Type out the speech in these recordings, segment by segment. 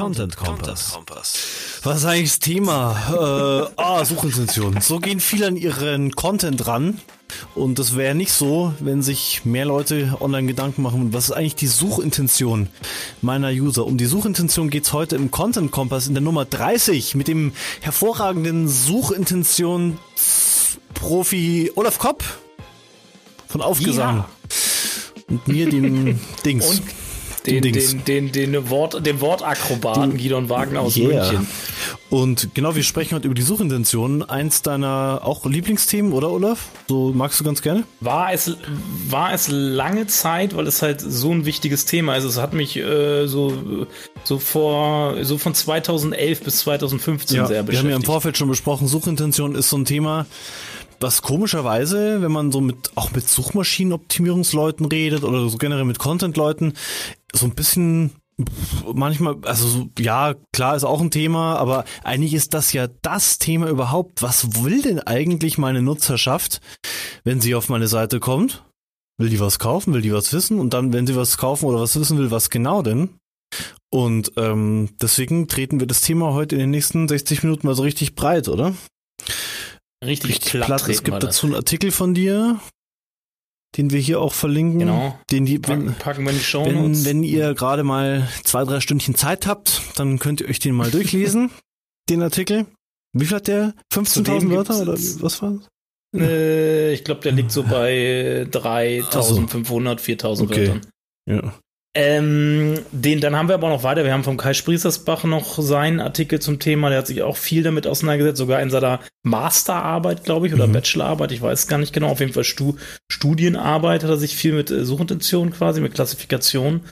Content Kompass. Was ist eigentlich das Thema? Äh, ah, Suchintention. So gehen viele an ihren Content ran. Und das wäre nicht so, wenn sich mehr Leute online Gedanken machen, was ist eigentlich die Suchintention meiner User? Um die Suchintention geht's heute im Content Kompass in der Nummer 30 mit dem hervorragenden Suchintention-Profi Olaf Kopp von Aufgesang. Ja. Und mir dem Dings. Und den, den, den, den, den, Wort, den Wortakrobaten Gidon Wagner aus yeah. München. Und genau, wir sprechen heute über die Suchintention. Eins deiner auch Lieblingsthemen, oder Olaf? So magst du ganz gerne? War es, war es lange Zeit, weil es halt so ein wichtiges Thema ist. Es hat mich äh, so, so vor, so von 2011 bis 2015 ja, sehr beschäftigt. Wir haben ja im Vorfeld schon besprochen, Suchintention ist so ein Thema, was komischerweise, wenn man so mit auch mit Suchmaschinenoptimierungsleuten redet oder so generell mit Content-Leuten, so ein bisschen manchmal, also so, ja, klar ist auch ein Thema, aber eigentlich ist das ja das Thema überhaupt. Was will denn eigentlich meine Nutzerschaft, wenn sie auf meine Seite kommt? Will die was kaufen? Will die was wissen? Und dann, wenn sie was kaufen oder was wissen will, was genau denn? Und ähm, deswegen treten wir das Thema heute in den nächsten 60 Minuten mal so richtig breit, oder? Richtig, richtig platt. platt. Es gibt dazu einen Artikel von dir, den wir hier auch verlinken. Genau. Den die, wenn, packen, wir in die Show wenn, wenn ihr gerade mal zwei, drei Stündchen Zeit habt, dann könnt ihr euch den mal durchlesen, den Artikel. Wie viel hat der? 15.000 Wörter oder was war das? Äh, ich glaube, der liegt so bei 3.500, 4.000 okay. Wörtern. Ja. Ähm, den, dann haben wir aber noch weiter. Wir haben vom Kai Spriesersbach noch seinen Artikel zum Thema. Der hat sich auch viel damit auseinandergesetzt, sogar in seiner Masterarbeit, glaube ich, oder mhm. Bachelorarbeit. Ich weiß gar nicht genau. Auf jeden Fall Stu Studienarbeit hat er sich viel mit äh, Suchintention quasi, mit Klassifikation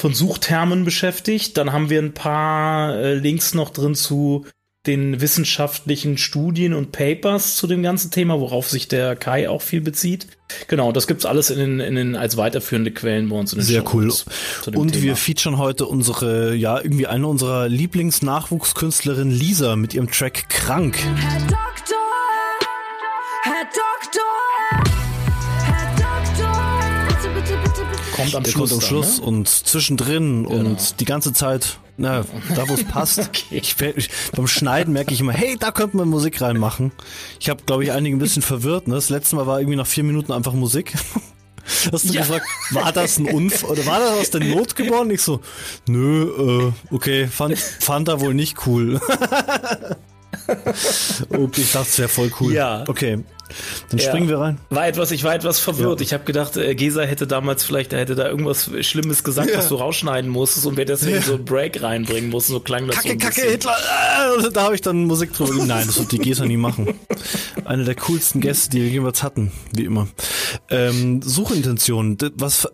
von Suchtermen beschäftigt. Dann haben wir ein paar äh, Links noch drin zu den wissenschaftlichen Studien und Papers zu dem ganzen Thema, worauf sich der Kai auch viel bezieht. Genau, das gibt's alles in den, in den als weiterführende Quellen bei uns in den Sehr cool. Und Thema. wir featuren heute unsere, ja, irgendwie eine unserer Lieblingsnachwuchskünstlerinnen Lisa mit ihrem Track Krank. Herr Doktor, Herr Doktor, Kommt am Der Schluss, kommt am Schluss dann, ne? und zwischendrin genau. und die ganze Zeit na, da wo es passt. okay. ich, ich, beim Schneiden merke ich immer, hey, da könnte man Musik reinmachen. Ich habe, glaube ich, einige ein bisschen verwirrt. Ne? Das letzte Mal war irgendwie nach vier Minuten einfach Musik. Hast du ja. gesagt, war das ein Unfall oder war das aus der Not geboren? Ich so, nö, äh, okay, fand, fand er wohl nicht cool. okay, ich dachte, es wäre voll cool. Ja. Okay. Dann ja. springen wir rein. War etwas, ich war etwas verwirrt. Ja. Ich habe gedacht, äh, Gesa hätte damals vielleicht, er hätte da irgendwas Schlimmes gesagt, ja. was du rausschneiden musstest und wir deswegen so einen Break reinbringen mussten. So klang das Kacke, so Kacke, Hitler. Äh, da habe ich dann Musik drüber. Nein, das wird die Gesa nie machen. Eine der coolsten Gäste, die wir jemals hatten, wie immer. Ähm, Suchintention. Was,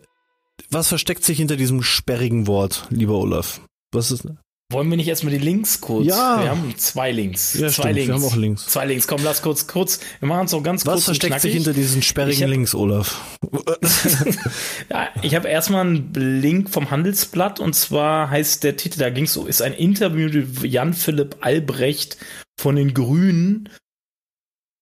was versteckt sich hinter diesem sperrigen Wort, lieber Olaf? Was ist, wollen wir nicht erstmal die Links kurz? Ja. Wir haben zwei Links. Ja, zwei stimmt, Links. Wir haben auch Links. Zwei Links. Komm, lass kurz, kurz. Wir machen es auch ganz Was kurz. Was versteckt sich hinter diesen sperrigen hab, Links, Olaf? ja, ich habe erstmal einen Link vom Handelsblatt und zwar heißt der Titel, da ging es so, ist ein Interview mit Jan-Philipp Albrecht von den Grünen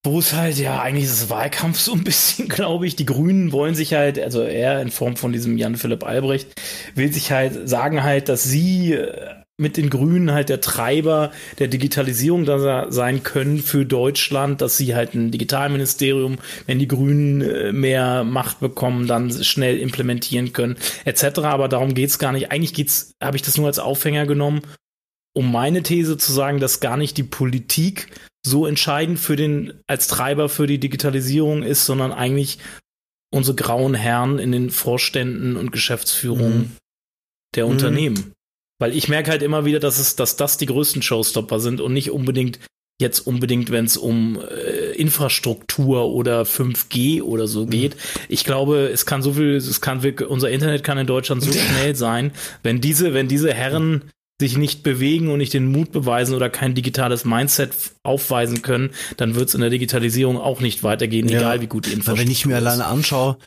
wo es halt, ja, eigentlich ist es Wahlkampf so ein bisschen, glaube ich. Die Grünen wollen sich halt, also er in Form von diesem Jan-Philipp Albrecht, will sich halt sagen halt, dass sie äh, mit den Grünen halt der Treiber der Digitalisierung da sein können für Deutschland, dass sie halt ein Digitalministerium, wenn die Grünen äh, mehr Macht bekommen, dann schnell implementieren können, etc. Aber darum geht's gar nicht. Eigentlich geht's, habe ich das nur als Aufhänger genommen, um meine These zu sagen, dass gar nicht die Politik so entscheidend für den, als Treiber für die Digitalisierung ist, sondern eigentlich unsere grauen Herren in den Vorständen und Geschäftsführungen mhm. der mhm. Unternehmen. Weil ich merke halt immer wieder, dass es, dass das die größten Showstopper sind und nicht unbedingt jetzt unbedingt, wenn es um äh, Infrastruktur oder 5G oder so mhm. geht. Ich glaube, es kann so viel, es kann unser Internet kann in Deutschland so schnell sein, wenn diese, wenn diese Herren sich nicht bewegen und nicht den Mut beweisen oder kein digitales Mindset aufweisen können, dann wird es in der Digitalisierung auch nicht weitergehen, ja, egal wie gut die Infrastruktur ist. Wenn ich mir alleine anschaue,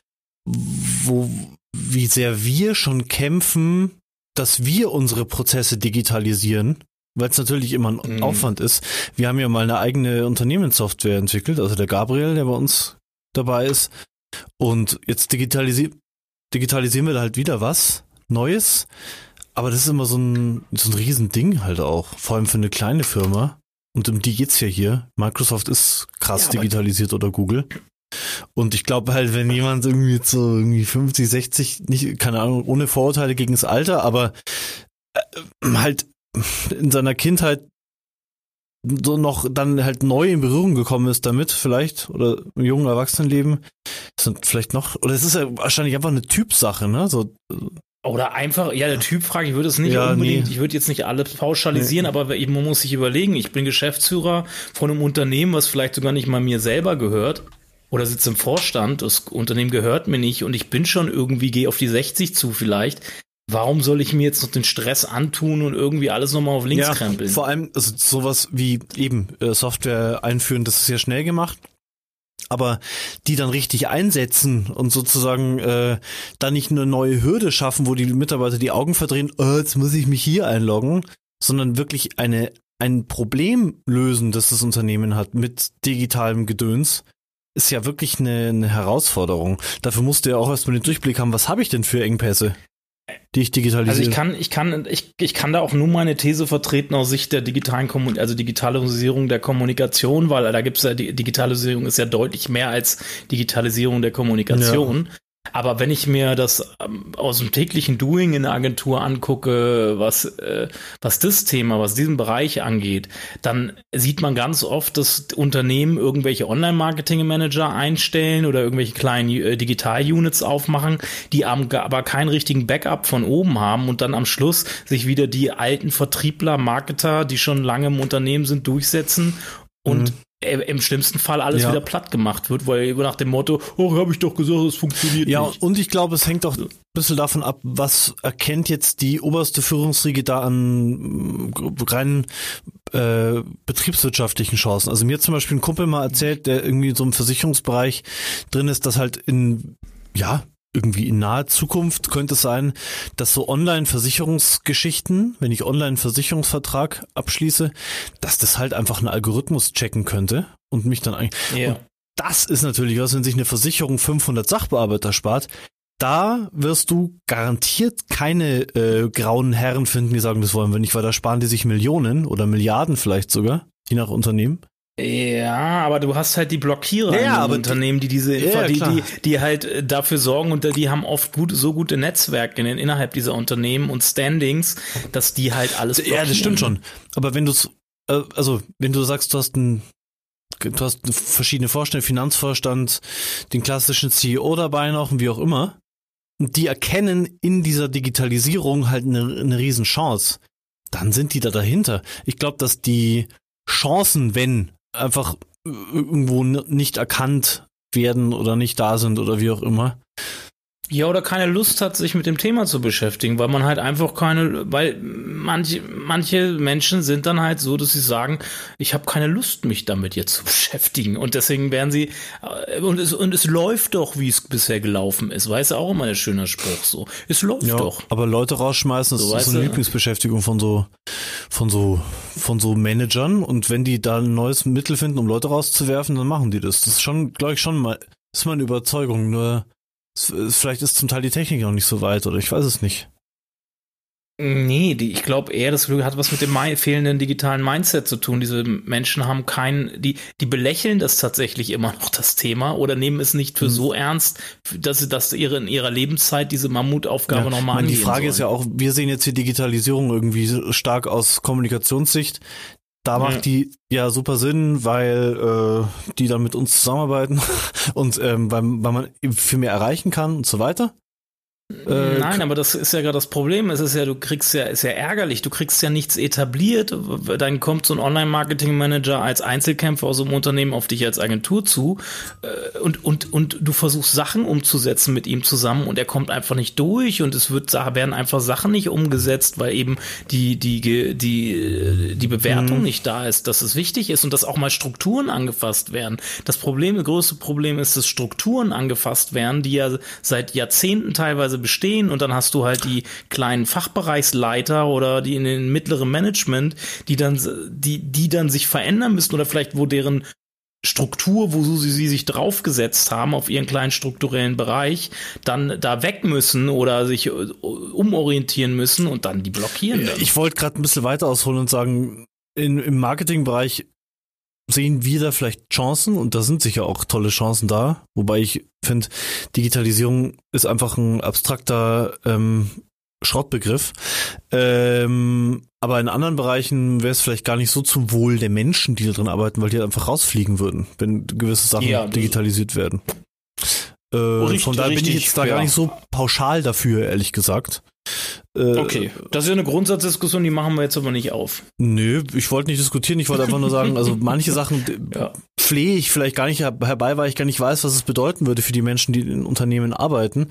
wo, wie sehr wir schon kämpfen, dass wir unsere Prozesse digitalisieren, weil es natürlich immer ein mhm. Aufwand ist. Wir haben ja mal eine eigene Unternehmenssoftware entwickelt, also der Gabriel, der bei uns dabei ist. Und jetzt digitalisi digitalisieren wir da halt wieder was Neues. aber das ist immer so ein, so ein Riesending halt auch. Vor allem für eine kleine Firma. Und um die geht's ja hier. Microsoft ist krass ja, digitalisiert oder Google. Und ich glaube halt, wenn jemand irgendwie so irgendwie 50, 60, nicht, keine Ahnung, ohne Vorurteile gegen das Alter, aber äh, halt in seiner Kindheit so noch dann halt neu in Berührung gekommen ist damit vielleicht oder im jungen Erwachsenenleben sind vielleicht noch oder es ist ja wahrscheinlich einfach eine Typsache ne so oder einfach, ja, der Typ frage ich würde es nicht ja, unbedingt, nee. ich würde jetzt nicht alles pauschalisieren, nee. aber eben, man muss sich überlegen, ich bin Geschäftsführer von einem Unternehmen, was vielleicht sogar nicht mal mir selber gehört oder sitze im Vorstand, das Unternehmen gehört mir nicht und ich bin schon irgendwie, gehe auf die 60 zu vielleicht. Warum soll ich mir jetzt noch den Stress antun und irgendwie alles nochmal auf links ja, krempeln? Vor allem, also sowas wie eben äh, Software einführen, das ist ja schnell gemacht aber die dann richtig einsetzen und sozusagen äh, dann nicht eine neue Hürde schaffen, wo die Mitarbeiter die Augen verdrehen, oh, jetzt muss ich mich hier einloggen, sondern wirklich eine ein Problem lösen, das das Unternehmen hat mit digitalem Gedöns, ist ja wirklich eine, eine Herausforderung. Dafür musst du ja auch erstmal den Durchblick haben, was habe ich denn für Engpässe? die ich digitalisiere. Also ich kann, ich kann, ich, ich kann da auch nur meine These vertreten aus Sicht der digitalen Kommunikation, also Digitalisierung der Kommunikation, weil da gibt es ja, die Digitalisierung ist ja deutlich mehr als Digitalisierung der Kommunikation. Ja. Aber wenn ich mir das ähm, aus dem täglichen Doing in der Agentur angucke, was, äh, was das Thema, was diesen Bereich angeht, dann sieht man ganz oft, dass Unternehmen irgendwelche Online-Marketing-Manager einstellen oder irgendwelche kleinen äh, Digital-Units aufmachen, die aber keinen richtigen Backup von oben haben und dann am Schluss sich wieder die alten Vertriebler, Marketer, die schon lange im Unternehmen sind, durchsetzen und mhm im schlimmsten Fall alles ja. wieder platt gemacht wird, weil nach dem Motto, oh, habe ich doch gesagt, es funktioniert ja, nicht. Ja, und ich glaube, es hängt auch ein bisschen davon ab, was erkennt jetzt die oberste Führungsriege da an äh, rein äh, betriebswirtschaftlichen Chancen. Also mir hat zum Beispiel ein Kumpel mal erzählt, der irgendwie in so einem Versicherungsbereich drin ist, dass halt in ja, irgendwie in naher Zukunft könnte es sein, dass so Online-Versicherungsgeschichten, wenn ich Online-Versicherungsvertrag abschließe, dass das halt einfach ein Algorithmus checken könnte und mich dann eigentlich. Ja. das ist natürlich was, wenn sich eine Versicherung 500 Sachbearbeiter spart. Da wirst du garantiert keine äh, grauen Herren finden, die sagen, das wollen wir nicht, weil da sparen die sich Millionen oder Milliarden vielleicht sogar, je nach Unternehmen. Ja, aber du hast halt die Blockierer ja, aber Unternehmen, die diese ja, die, die, die halt äh, dafür sorgen und die haben oft gut, so gute Netzwerke in, innerhalb dieser Unternehmen und Standings, dass die halt alles blockieren. Ja, das stimmt schon. Aber wenn du äh, also wenn du sagst, du hast ein du hast verschiedene Vorstände, Finanzvorstand, den klassischen CEO dabei noch und wie auch immer, und die erkennen in dieser Digitalisierung halt eine, eine Riesenchance, dann sind die da dahinter. Ich glaube, dass die Chancen, wenn einfach irgendwo nicht erkannt werden oder nicht da sind oder wie auch immer. Ja, oder keine Lust hat, sich mit dem Thema zu beschäftigen, weil man halt einfach keine, weil manche, manche Menschen sind dann halt so, dass sie sagen, ich habe keine Lust, mich damit jetzt zu beschäftigen. Und deswegen werden sie, äh, und es, und es läuft doch, wie es bisher gelaufen ist. Weißt du, auch immer ein schöner Spruch so. Es läuft ja, doch. Aber Leute rausschmeißen, das so, ist so eine Lieblingsbeschäftigung von so, von so, von so Managern. Und wenn die da ein neues Mittel finden, um Leute rauszuwerfen, dann machen die das. Das ist schon, glaube ich, schon mal, ist meine Überzeugung. Nur, Vielleicht ist zum Teil die Technik noch nicht so weit oder ich weiß es nicht. Nee, die, ich glaube eher, das hat was mit dem fehlenden digitalen Mindset zu tun. Diese Menschen haben keinen, die, die belächeln das tatsächlich immer noch das Thema oder nehmen es nicht für mhm. so ernst, dass sie das ihre, in ihrer Lebenszeit diese Mammutaufgabe ja, nochmal angehen Die Frage sollen. ist ja auch, wir sehen jetzt die Digitalisierung irgendwie stark aus Kommunikationssicht. Da macht ja. die ja super Sinn, weil äh, die dann mit uns zusammenarbeiten und ähm, weil, weil man viel mehr erreichen kann und so weiter. Äh, Nein, aber das ist ja gerade das Problem. Es ist ja, du kriegst ja, ist ja ärgerlich. Du kriegst ja nichts etabliert. Dann kommt so ein Online-Marketing-Manager als Einzelkämpfer aus einem Unternehmen auf dich als Agentur zu äh, und, und, und du versuchst Sachen umzusetzen mit ihm zusammen und er kommt einfach nicht durch und es wird, werden einfach Sachen nicht umgesetzt, weil eben die, die, die, die Bewertung mhm. nicht da ist, dass es wichtig ist und dass auch mal Strukturen angefasst werden. Das Problem, das größte Problem ist, dass Strukturen angefasst werden, die ja seit Jahrzehnten teilweise bestehen und dann hast du halt die kleinen Fachbereichsleiter oder die in den mittleren Management, die dann, die, die dann sich verändern müssen oder vielleicht wo deren Struktur, wo sie, sie sich draufgesetzt haben auf ihren kleinen strukturellen Bereich, dann da weg müssen oder sich äh, umorientieren müssen und dann die blockieren. Dann. Ich wollte gerade ein bisschen weiter ausholen und sagen, in, im Marketingbereich sehen wir da vielleicht Chancen und da sind sicher auch tolle Chancen da. Wobei ich finde, Digitalisierung ist einfach ein abstrakter ähm, Schrottbegriff. Ähm, aber in anderen Bereichen wäre es vielleicht gar nicht so zum Wohl der Menschen, die da drin arbeiten, weil die einfach rausfliegen würden, wenn gewisse Sachen ja, digitalisiert werden. Äh, richtig, von daher bin ich jetzt da ja. gar nicht so pauschal dafür, ehrlich gesagt. Äh, okay, das ist ja eine Grundsatzdiskussion, die machen wir jetzt aber nicht auf. Nö, ich wollte nicht diskutieren, ich wollte einfach nur sagen, also manche Sachen ja. flehe ich vielleicht gar nicht herbei, weil ich gar nicht weiß, was es bedeuten würde für die Menschen, die in Unternehmen arbeiten.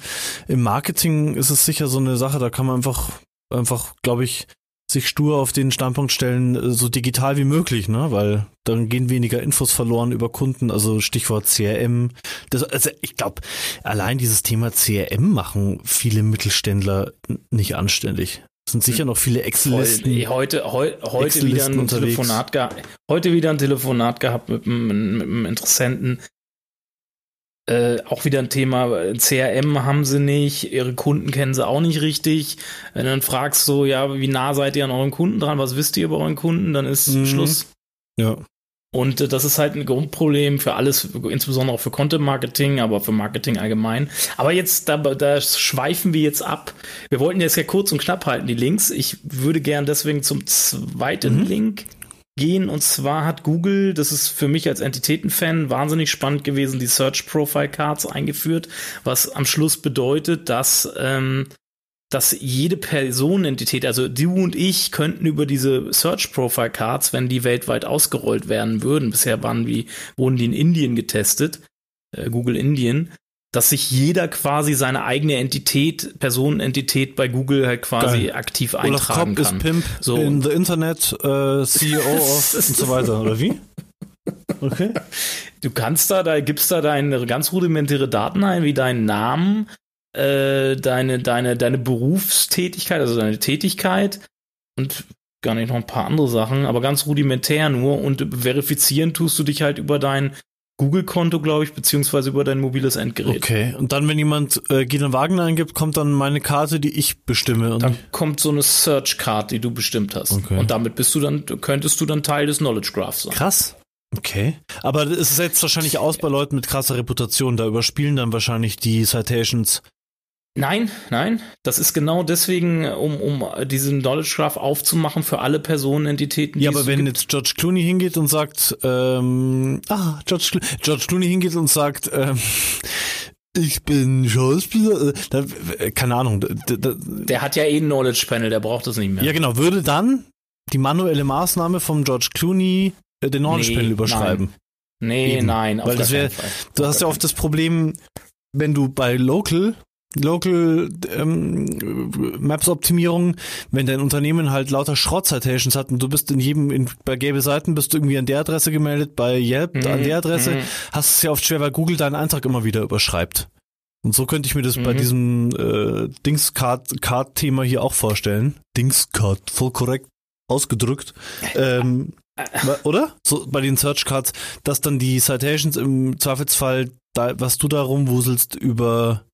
Im Marketing ist es sicher so eine Sache, da kann man einfach, einfach, glaube ich, sich stur auf den Standpunkt stellen, äh, so digital wie möglich, ne? Weil dann gehen weniger Infos verloren über Kunden, also Stichwort CRM. Das, also ich glaube, allein dieses Thema CRM machen viele Mittelständler nicht anständig. Es sind sicher noch viele Excel-Listen. Heute, heu, heute Excel wieder ein Telefonat gehabt. Heute wieder ein Telefonat gehabt mit, mit, mit einem Interessenten, äh, auch wieder ein Thema, CRM haben sie nicht, ihre Kunden kennen sie auch nicht richtig. Wenn du dann fragst so, ja, wie nah seid ihr an euren Kunden dran, was wisst ihr über euren Kunden, dann ist mhm. Schluss. Ja. Und äh, das ist halt ein Grundproblem für alles, insbesondere auch für Content Marketing, aber für Marketing allgemein. Aber jetzt, da, da schweifen wir jetzt ab. Wir wollten jetzt ja kurz und knapp halten, die Links. Ich würde gern deswegen zum zweiten mhm. Link gehen. Und zwar hat Google, das ist für mich als Entitätenfan wahnsinnig spannend gewesen, die Search Profile Cards eingeführt, was am Schluss bedeutet, dass ähm, dass jede Personenentität, also du und ich, könnten über diese Search Profile Cards, wenn die weltweit ausgerollt werden würden, bisher waren die, wurden die in Indien getestet, äh, Google Indien, dass sich jeder quasi seine eigene Entität, Personenentität bei Google halt quasi Geil. aktiv eintragen Olaf Kopp kann. ist Pimp so. in the Internet, äh, CEO of und so weiter, oder wie? Okay. Du kannst da, da gibst da deine ganz rudimentäre Daten ein, wie deinen Namen, äh, deine, deine, deine Berufstätigkeit, also deine Tätigkeit und gar nicht noch ein paar andere Sachen, aber ganz rudimentär nur und verifizieren tust du dich halt über dein Google-Konto, glaube ich, beziehungsweise über dein mobiles Endgerät. Okay, und dann, wenn jemand äh, Gideon Wagner eingibt, kommt dann meine Karte, die ich bestimme. Und dann kommt so eine Search-Card, die du bestimmt hast. Okay. Und damit bist du dann, könntest du dann Teil des Knowledge Graphs sein. Krass. Okay. Aber es setzt wahrscheinlich aus bei Leuten mit krasser Reputation. Da überspielen dann wahrscheinlich die Citations Nein, nein. Das ist genau deswegen, um, um diesen Knowledge Graph aufzumachen für alle Personenentitäten. Ja, aber wenn gibt. jetzt George Clooney hingeht und sagt, ähm, ah, George, Clo George Clooney hingeht und sagt, ähm, ich bin Schauspieler, äh, da, äh, keine Ahnung. Da, da, der hat ja eh ein Knowledge Panel, der braucht das nicht mehr. Ja, genau. Würde dann die manuelle Maßnahme von George Clooney äh, den Knowledge nee, Panel überschreiben? Nein. Nee, Eben. nein. Weil das wäre, du hast ja oft das Problem, wenn du bei Local Local ähm, Maps Optimierung, wenn dein Unternehmen halt lauter Schrott Citations hat und du bist in jedem, in, bei gelbe Seiten bist du irgendwie an der Adresse gemeldet, bei Yelp mhm. an der Adresse, mhm. hast es ja oft schwer, weil Google deinen Eintrag immer wieder überschreibt. Und so könnte ich mir das mhm. bei diesem äh, Dingscard-Thema hier auch vorstellen. Dingscard, voll korrekt ausgedrückt. ähm, oder? So bei den Search Cards, dass dann die Citations im Zweifelsfall, da, was du da rumwuselst, über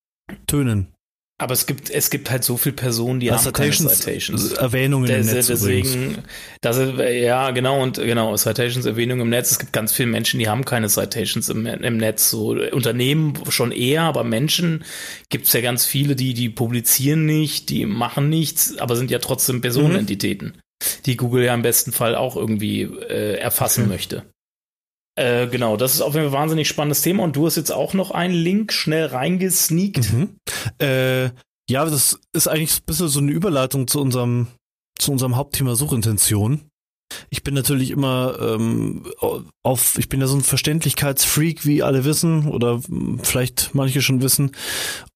Tönen. Aber es gibt, es gibt halt so viele Personen, die haben keine Citations. Erwähnungen im Netz. Deswegen, das ist, ja, genau, und genau, Citations, Erwähnungen im Netz. Es gibt ganz viele Menschen, die haben keine Citations im, im Netz. So Unternehmen schon eher, aber Menschen gibt es ja ganz viele, die, die publizieren nicht, die machen nichts, aber sind ja trotzdem Personenentitäten, mhm. die Google ja im besten Fall auch irgendwie äh, erfassen mhm. möchte. Äh, genau, das ist auf jeden Fall ein wahnsinnig spannendes Thema und du hast jetzt auch noch einen Link schnell reingesneakt. Mhm. Äh, ja, das ist eigentlich ein bisschen so eine Überleitung zu unserem, zu unserem Hauptthema Suchintention. Ich bin natürlich immer ähm, auf, ich bin ja so ein Verständlichkeitsfreak, wie alle wissen, oder vielleicht manche schon wissen.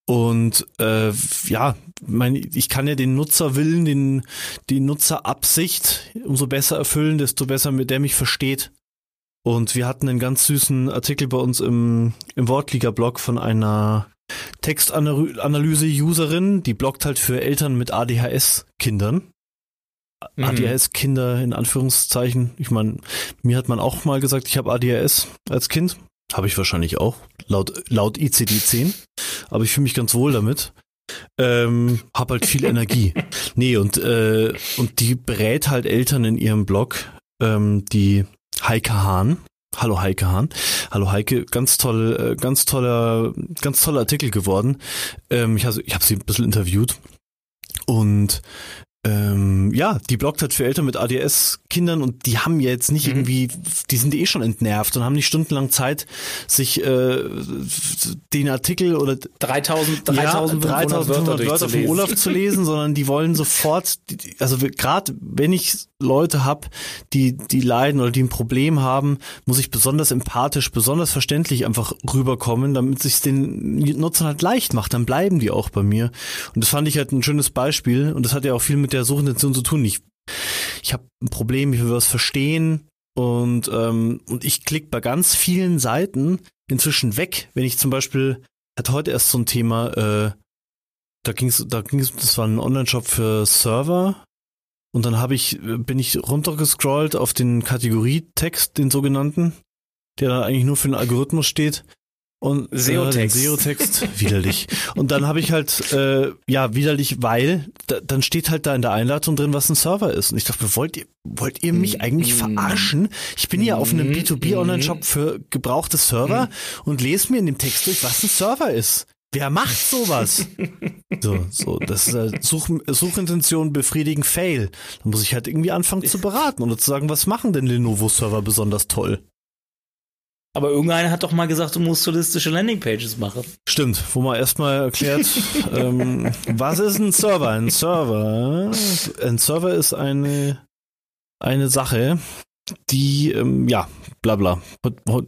Und äh, ja, mein, ich kann ja den Nutzerwillen, den, die Nutzerabsicht umso besser erfüllen, desto besser mit der mich versteht. Und wir hatten einen ganz süßen Artikel bei uns im, im Wortliga-Blog von einer Textanalyse-Userin, die bloggt halt für Eltern mit ADHS-Kindern. mhm. ADHS-Kinder in Anführungszeichen. Ich meine, mir hat man auch mal gesagt, ich habe ADHS als Kind. Habe ich wahrscheinlich auch, laut, laut ICD-10. Aber ich fühle mich ganz wohl damit. Ähm, hab halt viel Energie. Nee, und, äh, und die berät halt Eltern in ihrem Blog, ähm, die Heike Hahn. Hallo Heike Hahn. Hallo Heike, ganz toll, äh, ganz toller, ganz toller Artikel geworden. Ähm, ich habe ich hab sie ein bisschen interviewt. Und ähm, ja, die bloggt halt für Eltern mit ADS-Kindern und die haben ja jetzt nicht mhm. irgendwie, die sind eh schon entnervt und haben nicht stundenlang Zeit, sich äh, den Artikel oder 3000, 3000, ja, 3500 Wörter, vom Olaf zu lesen, sondern die wollen sofort, also gerade wenn ich Leute hab, die die leiden oder die ein Problem haben, muss ich besonders empathisch, besonders verständlich einfach rüberkommen, damit sich den Nutzern halt leicht macht. Dann bleiben die auch bei mir. Und das fand ich halt ein schönes Beispiel und das hat ja auch viel mit der Suchintention zu tun. Ich ich habe ein Problem, ich will was verstehen und ähm, und ich klicke bei ganz vielen Seiten inzwischen weg, wenn ich zum Beispiel hat heute erst so ein Thema, äh, da ging's, da ging's, das war ein Online-Shop für Server und dann habe ich, bin ich runtergescrollt auf den Kategorietext, den sogenannten, der da eigentlich nur für den Algorithmus steht. Und SEO-Text. Äh, SEO-Text, widerlich. Und dann habe ich halt, äh, ja, widerlich, weil da, dann steht halt da in der Einladung drin, was ein Server ist. Und ich dachte, wollt ihr, wollt ihr mich eigentlich mm. verarschen? Ich bin ja auf einem B2B-Online-Shop für gebrauchte Server mm. und lese mir in dem Text durch, was ein Server ist. Wer macht sowas? so, so, das ist halt Such, Suchintention befriedigen Fail. Da muss ich halt irgendwie anfangen zu beraten oder zu sagen, was machen denn Lenovo-Server besonders toll? Aber irgendeiner hat doch mal gesagt, du musst solistische Landingpages machen. Stimmt, wo man erstmal erklärt, ähm, was ist ein Server? Ein Server, ein Server ist eine, eine Sache, die, ähm, ja, bla bla.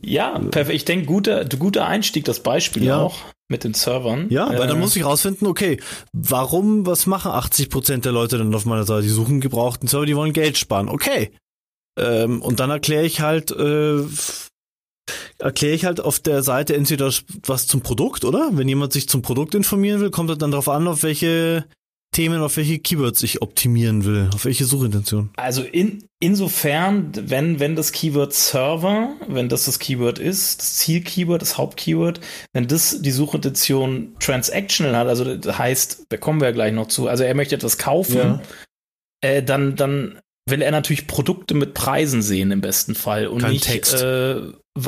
Ja, perfekt. Ich denke, guter, guter Einstieg, das Beispiel ja. auch mit den Servern. Ja, weil dann äh, muss ich rausfinden, okay, warum, was machen 80 Prozent der Leute dann auf meiner Seite? Die suchen gebrauchten Server, die wollen Geld sparen. Okay. Ähm, und dann erkläre ich halt, äh, erkläre ich halt auf der Seite entweder was zum Produkt, oder? Wenn jemand sich zum Produkt informieren will, kommt er dann darauf an, auf welche Themen, auf welche Keywords ich optimieren will, auf welche Suchintention. Also in, insofern, wenn, wenn das Keyword Server, wenn das das Keyword ist, das Zielkeyword, das Hauptkeyword, wenn das die Suchintention transactional hat, also das heißt, da kommen wir ja gleich noch zu, also er möchte etwas kaufen, ja. äh, dann, dann will er natürlich Produkte mit Preisen sehen im besten Fall und Kein nicht Text. Äh,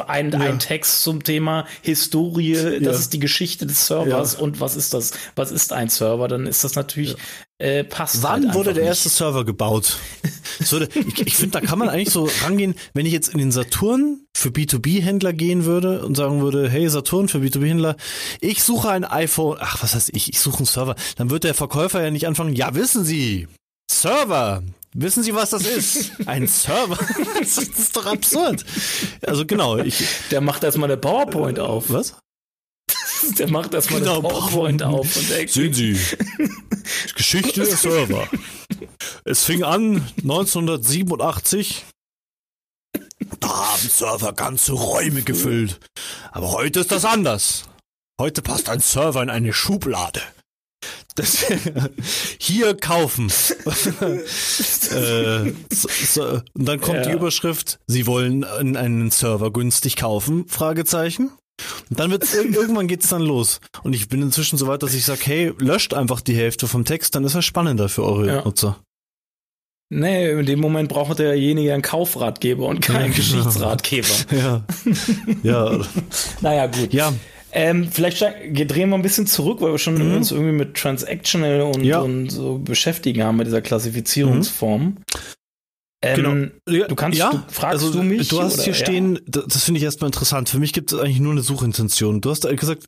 ein, ja. ein Text zum Thema Historie, das ja. ist die Geschichte des Servers ja. und was ist das? Was ist ein Server? Dann ist das natürlich äh, passt. Wann halt wurde der nicht. erste Server gebaut? so, ich ich finde, da kann man eigentlich so rangehen, wenn ich jetzt in den Saturn für B2B-Händler gehen würde und sagen würde, hey Saturn für B2B-Händler, ich suche ein iPhone, ach was heißt ich, ich suche einen Server, dann wird der Verkäufer ja nicht anfangen, ja wissen Sie, Server, Wissen Sie, was das ist? Ein Server? das ist doch absurd. Also genau, ich. Der macht erstmal eine PowerPoint auf. Was? Der macht erstmal genau, eine PowerPoint auf und denkt. Sehen Sie. Geschichte der Server. Es fing an 1987. Da haben Server ganze Räume gefüllt. Aber heute ist das anders. Heute passt ein Server in eine Schublade. Das, hier kaufen. äh, so, so, und dann kommt ja. die Überschrift, Sie wollen einen Server günstig kaufen? Fragezeichen. Und dann wird's irgendwann geht's dann los. Und ich bin inzwischen so weit, dass ich sage, hey, löscht einfach die Hälfte vom Text, dann ist er spannender für eure ja. Nutzer. Nee, in dem Moment braucht derjenige einen Kaufratgeber und keinen ja, genau. Geschichtsratgeber. Ja. ja. naja, gut. Ja. Ähm, vielleicht drehen wir ein bisschen zurück, weil wir schon mhm. uns irgendwie mit Transactional und, ja. und so beschäftigen haben mit dieser Klassifizierungsform. Mhm. Ähm, genau. Du kannst, ja, du, fragst also, du mich? Du hast oder? hier stehen, das, das finde ich erstmal interessant. Für mich gibt es eigentlich nur eine Suchintention. Du hast gesagt,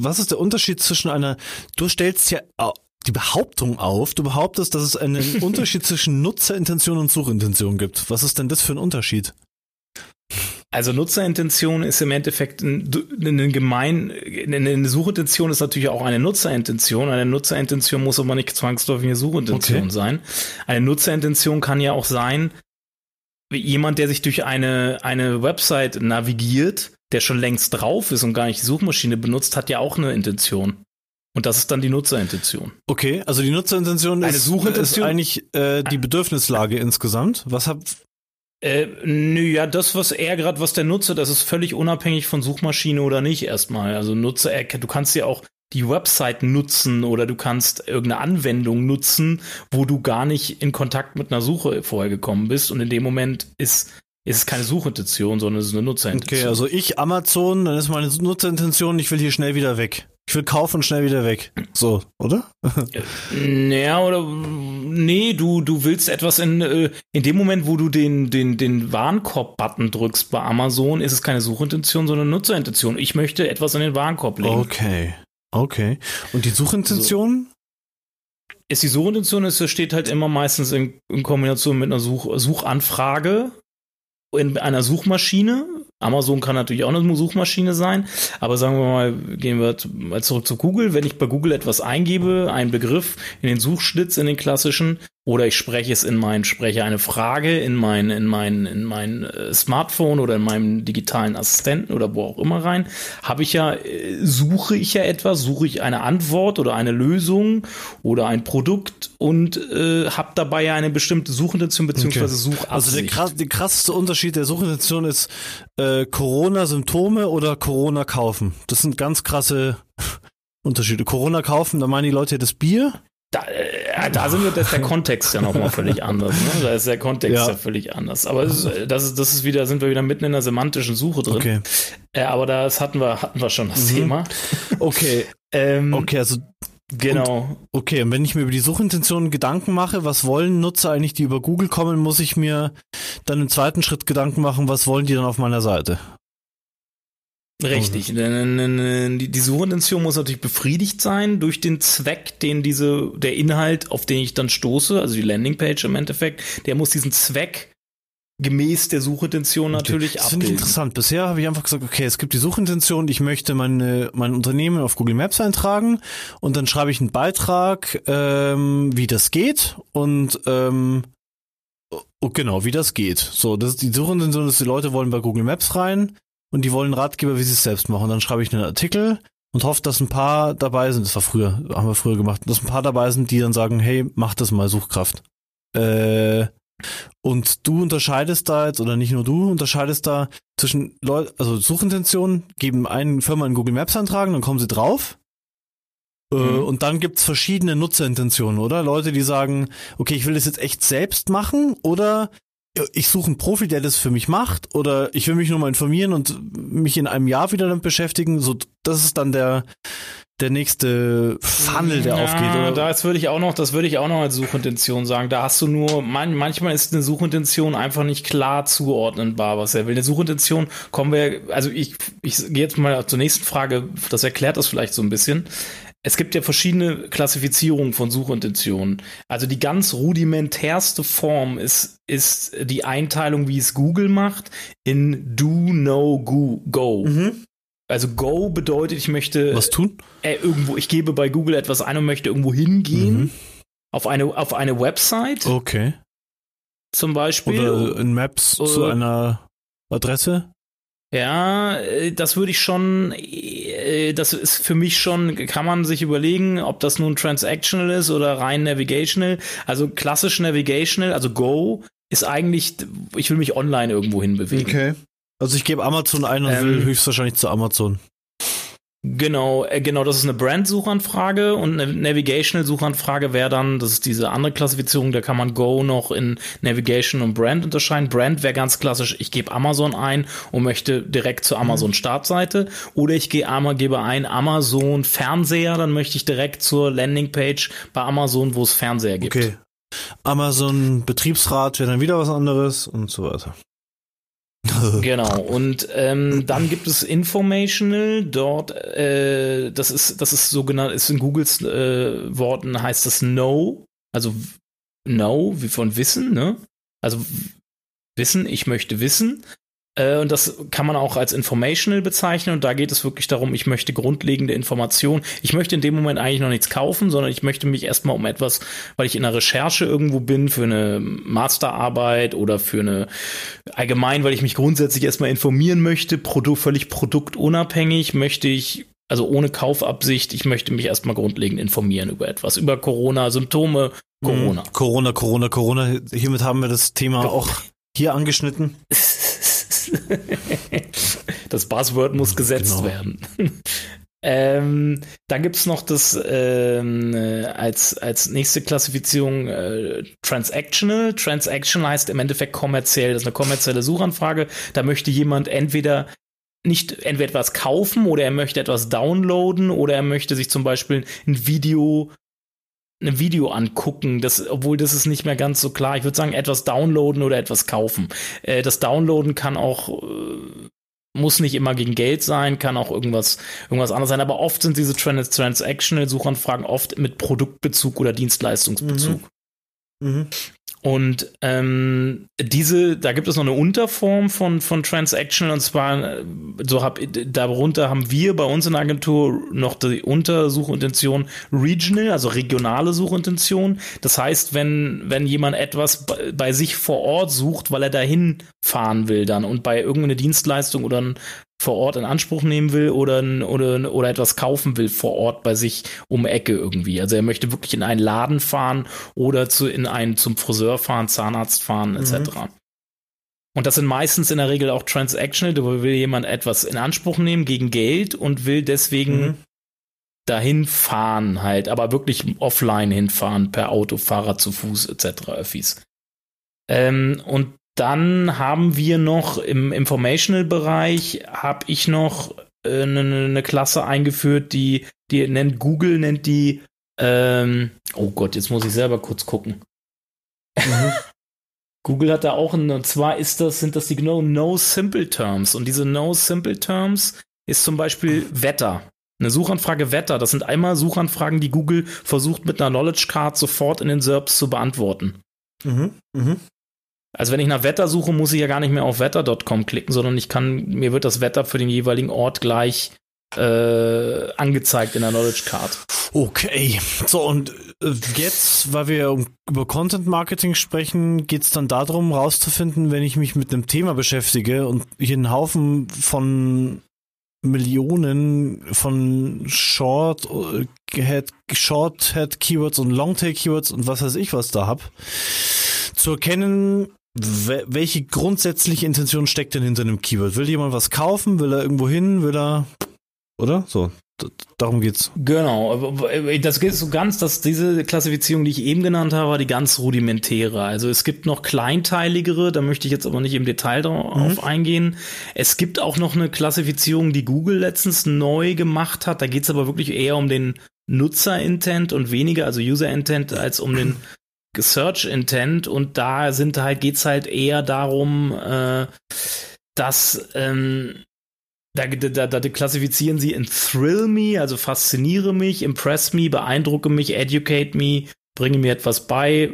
was ist der Unterschied zwischen einer, du stellst ja die Behauptung auf, du behauptest, dass es einen Unterschied zwischen Nutzerintention und Suchintention gibt. Was ist denn das für ein Unterschied? Also Nutzerintention ist im Endeffekt eine gemein, eine Suchintention ist natürlich auch eine Nutzerintention. Eine Nutzerintention muss aber nicht zwangsläufig eine Suchintention okay. sein. Eine Nutzerintention kann ja auch sein, wie jemand, der sich durch eine, eine Website navigiert, der schon längst drauf ist und gar nicht die Suchmaschine benutzt, hat ja auch eine Intention. Und das ist dann die Nutzerintention. Okay, also die Nutzerintention Eine ist, Suchintention? ist eigentlich äh, die Bedürfnislage insgesamt. Was hab, Äh, nö, ja, das, was er gerade, was der Nutzer, das ist völlig unabhängig von Suchmaschine oder nicht erstmal. Also Nutzer, er, du kannst ja auch die Website nutzen oder du kannst irgendeine Anwendung nutzen, wo du gar nicht in Kontakt mit einer Suche vorher gekommen bist und in dem Moment ist, ist es keine Suchintention, sondern es ist eine Nutzerintention. okay, also ich Amazon, dann ist meine Nutzerintention, ich will hier schnell wieder weg. Ich will kaufen und schnell wieder weg. So, oder? Naja, oder nee, du, du willst etwas in, äh, in dem Moment, wo du den, den, den Warenkorb-Button drückst bei Amazon, ist es keine Suchintention, sondern Nutzerintention. Ich möchte etwas in den Warenkorb legen. Okay. Okay. Und die Suchintention? Ist die Suchintention, es steht halt immer meistens in, in Kombination mit einer Such, Suchanfrage in einer Suchmaschine. Amazon kann natürlich auch eine Suchmaschine sein, aber sagen wir mal, gehen wir mal zurück zu Google. Wenn ich bei Google etwas eingebe, einen Begriff in den Suchschlitz, in den klassischen, oder ich spreche es in mein, spreche eine Frage in mein, in mein, in mein äh, Smartphone oder in meinem digitalen Assistenten oder wo auch immer rein, habe ich ja, äh, suche ich ja etwas, suche ich eine Antwort oder eine Lösung oder ein Produkt und äh, habe dabei ja eine bestimmte Suchintention beziehungsweise Suchabsicht. Also der, krass, der krasseste Unterschied der Suchintention ist äh, Corona-Symptome oder Corona kaufen. Das sind ganz krasse Unterschiede. Corona kaufen, da meinen die Leute das Bier. Da, äh, da sind wir, das ist der Kontext ja nochmal völlig anders. Ne? Da ist der Kontext ja, Ja. völlig anders. Aber ist, das ist, das ist wieder, sind wir wieder mitten in der semantischen Suche drin. Okay. Äh, aber das hatten wir, hatten wir schon das Mhm. Thema. Okay. Ähm, Okay, also Genau. Okay, und wenn ich mir über die Suchintention Gedanken mache, was wollen Nutzer eigentlich, die über Google kommen, muss ich mir dann im zweiten Schritt Gedanken machen, was wollen die dann auf meiner Seite? Richtig. Denn Die die Suchintention muss natürlich befriedigt sein durch den Zweck, den diese, der Inhalt, auf den ich dann stoße, also die Landingpage im Endeffekt, der muss diesen Zweck gemäß der Suchintention natürlich das finde ich interessant. Bisher habe ich einfach gesagt, okay, es gibt die Suchintention, ich möchte meine, mein Unternehmen auf Google Maps eintragen und dann schreibe ich einen Beitrag, ähm, wie das geht und ähm, oh, genau, wie das geht. So, das ist die Suchintention ist, die Leute wollen bei Google Maps rein und die wollen Ratgeber, wie sie es selbst machen. Dann schreibe ich einen Artikel und hoffe, dass ein paar dabei sind. Das war früher, haben wir früher gemacht, dass ein paar dabei sind, die dann sagen, hey, mach das mal, Suchkraft. Äh, und du unterscheidest da jetzt, oder nicht nur du, unterscheidest da zwischen Leuten, also Suchintentionen, geben einen Firma in Google Maps antragen, dann kommen sie drauf. Äh, Mhm. Und dann gibt's verschiedene Nutzerintentionen, oder? Leute, die sagen, okay, ich will das jetzt echt selbst machen, oder ich suche einen Profi, der das für mich macht, oder ich will mich nur mal informieren und mich in einem Jahr wieder damit beschäftigen. So, das ist dann der, der nächste Funnel, der ja, aufgeht, oder? Das würde ich auch noch, das würde ich auch noch als Suchintention sagen. Da hast du nur, man, manchmal ist eine Suchintention einfach nicht klar zuordnenbar, was er will. Eine Suchintention kommen wir, also ich, ich gehe jetzt mal zur nächsten Frage, das erklärt das vielleicht so ein bisschen. Es gibt ja verschiedene Klassifizierungen von Suchintentionen. Also die ganz rudimentärste Form ist, ist die Einteilung, wie es Google macht, in Do, No, Go. go. Mhm. Also Go bedeutet, ich möchte Was tun? äh, irgendwo, ich gebe bei Google etwas ein und möchte irgendwo hingehen. Mhm. Auf eine, auf eine Website Okay. zum Beispiel. Oder in Maps zu Oder- einer Adresse? ja, äh, das würde ich schon, äh, das ist für mich schon, kann man sich überlegen, ob das nun transactional ist oder rein navigational. Also klassisch navigational, also Go, ist eigentlich, ich will mich online irgendwo hinbewegen. Okay. Also ich gebe Amazon ein und Ähm, will höchstwahrscheinlich zu Amazon. Genau, äh, genau, das ist eine Brand-Suchanfrage und eine Navigational-Suchanfrage wäre dann, das ist diese andere Klassifizierung, da kann man Go noch in Navigation und Brand unterscheiden. Brand wäre ganz klassisch, ich gebe Amazon ein und möchte direkt zur Amazon-Startseite oder ich gehe einmal, gebe ein Amazon Fernseher, dann möchte ich direkt zur Landingpage bei Amazon, wo es Fernseher gibt. Okay. Amazon Betriebsrat wäre dann wieder was anderes und so weiter. Genau, und ähm, dann gibt es Informational, dort, äh, das ist, das ist sogenannt, ist in Googles äh, Worten heißt das Know, also Know, wie von Wissen, ne? Also Wissen, ich möchte wissen. Äh, und das kann man auch als Informational bezeichnen. Und da geht es wirklich darum, ich möchte grundlegende Informationen. Ich möchte in dem Moment eigentlich noch nichts kaufen, sondern ich möchte mich erstmal um etwas, weil ich in einer Recherche irgendwo bin für eine Masterarbeit oder für eine allgemein, weil ich mich grundsätzlich erstmal informieren möchte, Produ völlig produktunabhängig, möchte ich also ohne Kaufabsicht, ich möchte mich erstmal grundlegend informieren über etwas, über Corona, Symptome, Corona. Mhm. Corona, Corona, Corona. Hiermit haben wir das Thema auch hier angeschnitten. das Buzzword muss gesetzt genau. werden. Ähm, dann gibt es noch das ähm, als, als nächste Klassifizierung äh, Transactional. Transactional heißt im Endeffekt kommerziell. Das ist eine kommerzielle Suchanfrage. Da möchte jemand entweder nicht entweder etwas kaufen oder er möchte etwas downloaden oder er möchte sich zum Beispiel ein Video ein Video angucken, das, obwohl das ist nicht mehr ganz so klar. Ich würde sagen, etwas downloaden oder etwas kaufen. Äh, das Downloaden kann auch, äh, muss nicht immer gegen Geld sein, kann auch irgendwas, irgendwas anderes sein, aber oft sind diese Trans Transactional Suchanfragen oft mit Produktbezug oder Dienstleistungsbezug. Mhm. Mhm. Und ähm, diese, da gibt es noch eine Unterform von, von Transactional und zwar, so hab, darunter haben wir bei uns in der Agentur noch die Untersuchintention Regional, also regionale Suchintention. Das heißt, wenn, wenn jemand etwas bei, bei sich vor Ort sucht, weil er dahin fahren will dann und bei irgendeiner Dienstleistung oder ein vor Ort in Anspruch nehmen will oder, oder, oder etwas kaufen will vor Ort bei sich um Ecke irgendwie. Also er möchte wirklich in einen Laden fahren oder zu, in einen zum Friseur fahren, Zahnarzt fahren, etc. Mhm. Und das sind meistens in der Regel auch transactional, da will jemand etwas in Anspruch nehmen gegen Geld und will deswegen mhm. dahin fahren halt, aber wirklich offline hinfahren, per Auto, Fahrer zu Fuß etc. Öffis. Ähm, und dann haben wir noch im Informational-Bereich, habe ich noch eine, äh, eine Klasse eingeführt, die, die nennt Google, nennt die, ähm, oh Gott, jetzt muss ich selber kurz gucken. Mhm. Google hat da auch einen, und zwar ist das, sind das die genau No Simple Terms. Und diese No Simple Terms ist zum Beispiel Wetter. Eine Suchanfrage Wetter, das sind einmal Suchanfragen, die Google versucht mit einer Knowledge Card sofort in den SERPs zu beantworten. Mhm, mhm. Also wenn ich nach Wetter suche, muss ich ja gar nicht mehr auf wetter.com klicken, sondern ich kann, mir wird das Wetter für den jeweiligen Ort gleich äh, angezeigt in der Knowledge Card. Okay, so und äh, jetzt, weil wir über Content Marketing sprechen, geht es dann darum, rauszufinden, wenn ich mich mit einem Thema beschäftige und hier einen Haufen von Millionen von Short äh, Head, Short Head Keywords und Long Tail Keywords und was weiß ich was da hab, zu erkennen, welche grundsätzliche Intention steckt denn hinter einem Keyword? Will jemand was kaufen? Will er irgendwo hin? Will er, oder? So. Darum geht's. Genau, das geht so ganz, dass diese Klassifizierung, die ich eben genannt habe, war die ganz rudimentäre. Also es gibt noch kleinteiligere, da möchte ich jetzt aber nicht im Detail drauf mhm. eingehen. Es gibt auch noch eine Klassifizierung, die Google letztens neu gemacht hat. Da geht's aber wirklich eher um den Nutzer-Intent und weniger, also User-Intent, als um den Search Intent und da sind halt, geht's halt eher darum, äh, dass ähm, da, da, da klassifizieren sie in Thrill Me, also fasziniere mich, impress me, beeindrucke mich, educate me, bringe mir etwas bei,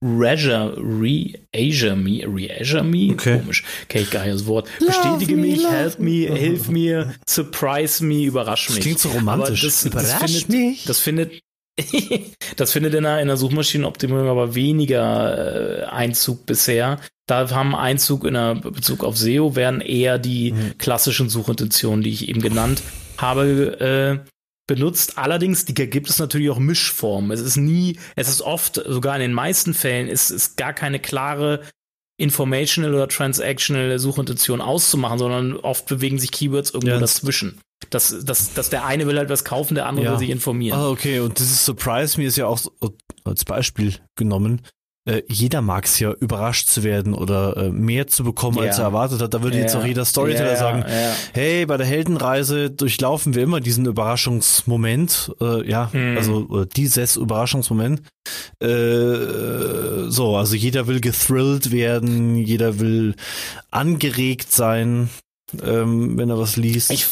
Reasure, re-azure me, re-azure me, okay. komisch, kenne ich gar nicht das Wort. Bestätige me, mich, help me, hilf mir, surprise me, überrasch mich. Das klingt so romantisch. Das, Überrasch das findet, mich. Das findet, das findet in der, in der Suchmaschinenoptimierung aber weniger äh, Einzug bisher. Da haben Einzug in der Bezug auf SEO werden eher die mhm. klassischen Suchintentionen, die ich eben genannt habe, äh, benutzt. Allerdings die, gibt es natürlich auch Mischformen. Es ist nie, es ist oft, sogar in den meisten Fällen, ist, ist gar keine klare informational oder transactional Suchintention auszumachen, sondern oft bewegen sich Keywords irgendwo ja. dazwischen. Dass, dass, dass der eine will halt was kaufen, der andere ja. will sich informieren. Ah, okay, und dieses Surprise mir ist ja auch als Beispiel genommen. Äh, jeder mag es ja, überrascht zu werden oder äh, mehr zu bekommen, ja. als er erwartet hat. Da würde ja. jetzt auch jeder Storyteller sagen, hey, bei der Heldenreise durchlaufen wir immer diesen Überraschungsmoment. Äh, ja, hm. also dieses Überraschungsmoment. Äh, so, also jeder will gethrilled werden, jeder will angeregt sein, ähm, wenn er was liest. Ich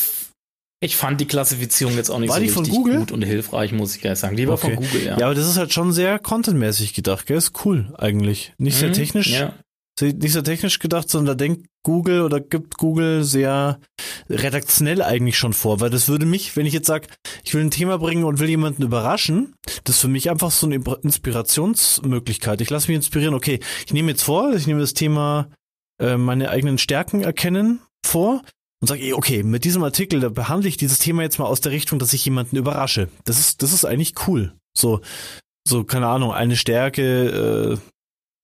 ich fand die Klassifizierung jetzt auch nicht war so die richtig Google? gut und hilfreich, muss ich gleich sagen. Die war okay. von Google, ja. Ja, aber das ist halt schon sehr contentmäßig gedacht, gell? Ist cool eigentlich. Nicht sehr mhm, technisch. Ja. Nicht sehr technisch gedacht, sondern da denkt Google oder gibt Google sehr redaktionell eigentlich schon vor, weil das würde mich, wenn ich jetzt sage, ich will ein Thema bringen und will jemanden überraschen, das ist für mich einfach so eine Inspirationsmöglichkeit. Ich lasse mich inspirieren, okay, ich nehme jetzt vor, ich nehme das Thema äh, meine eigenen Stärken erkennen vor und sage, okay, mit diesem Artikel, da behandle ich dieses Thema jetzt mal aus der Richtung, dass ich jemanden überrasche. Das ist, das ist eigentlich cool. So, so, keine Ahnung, eine Stärke, äh,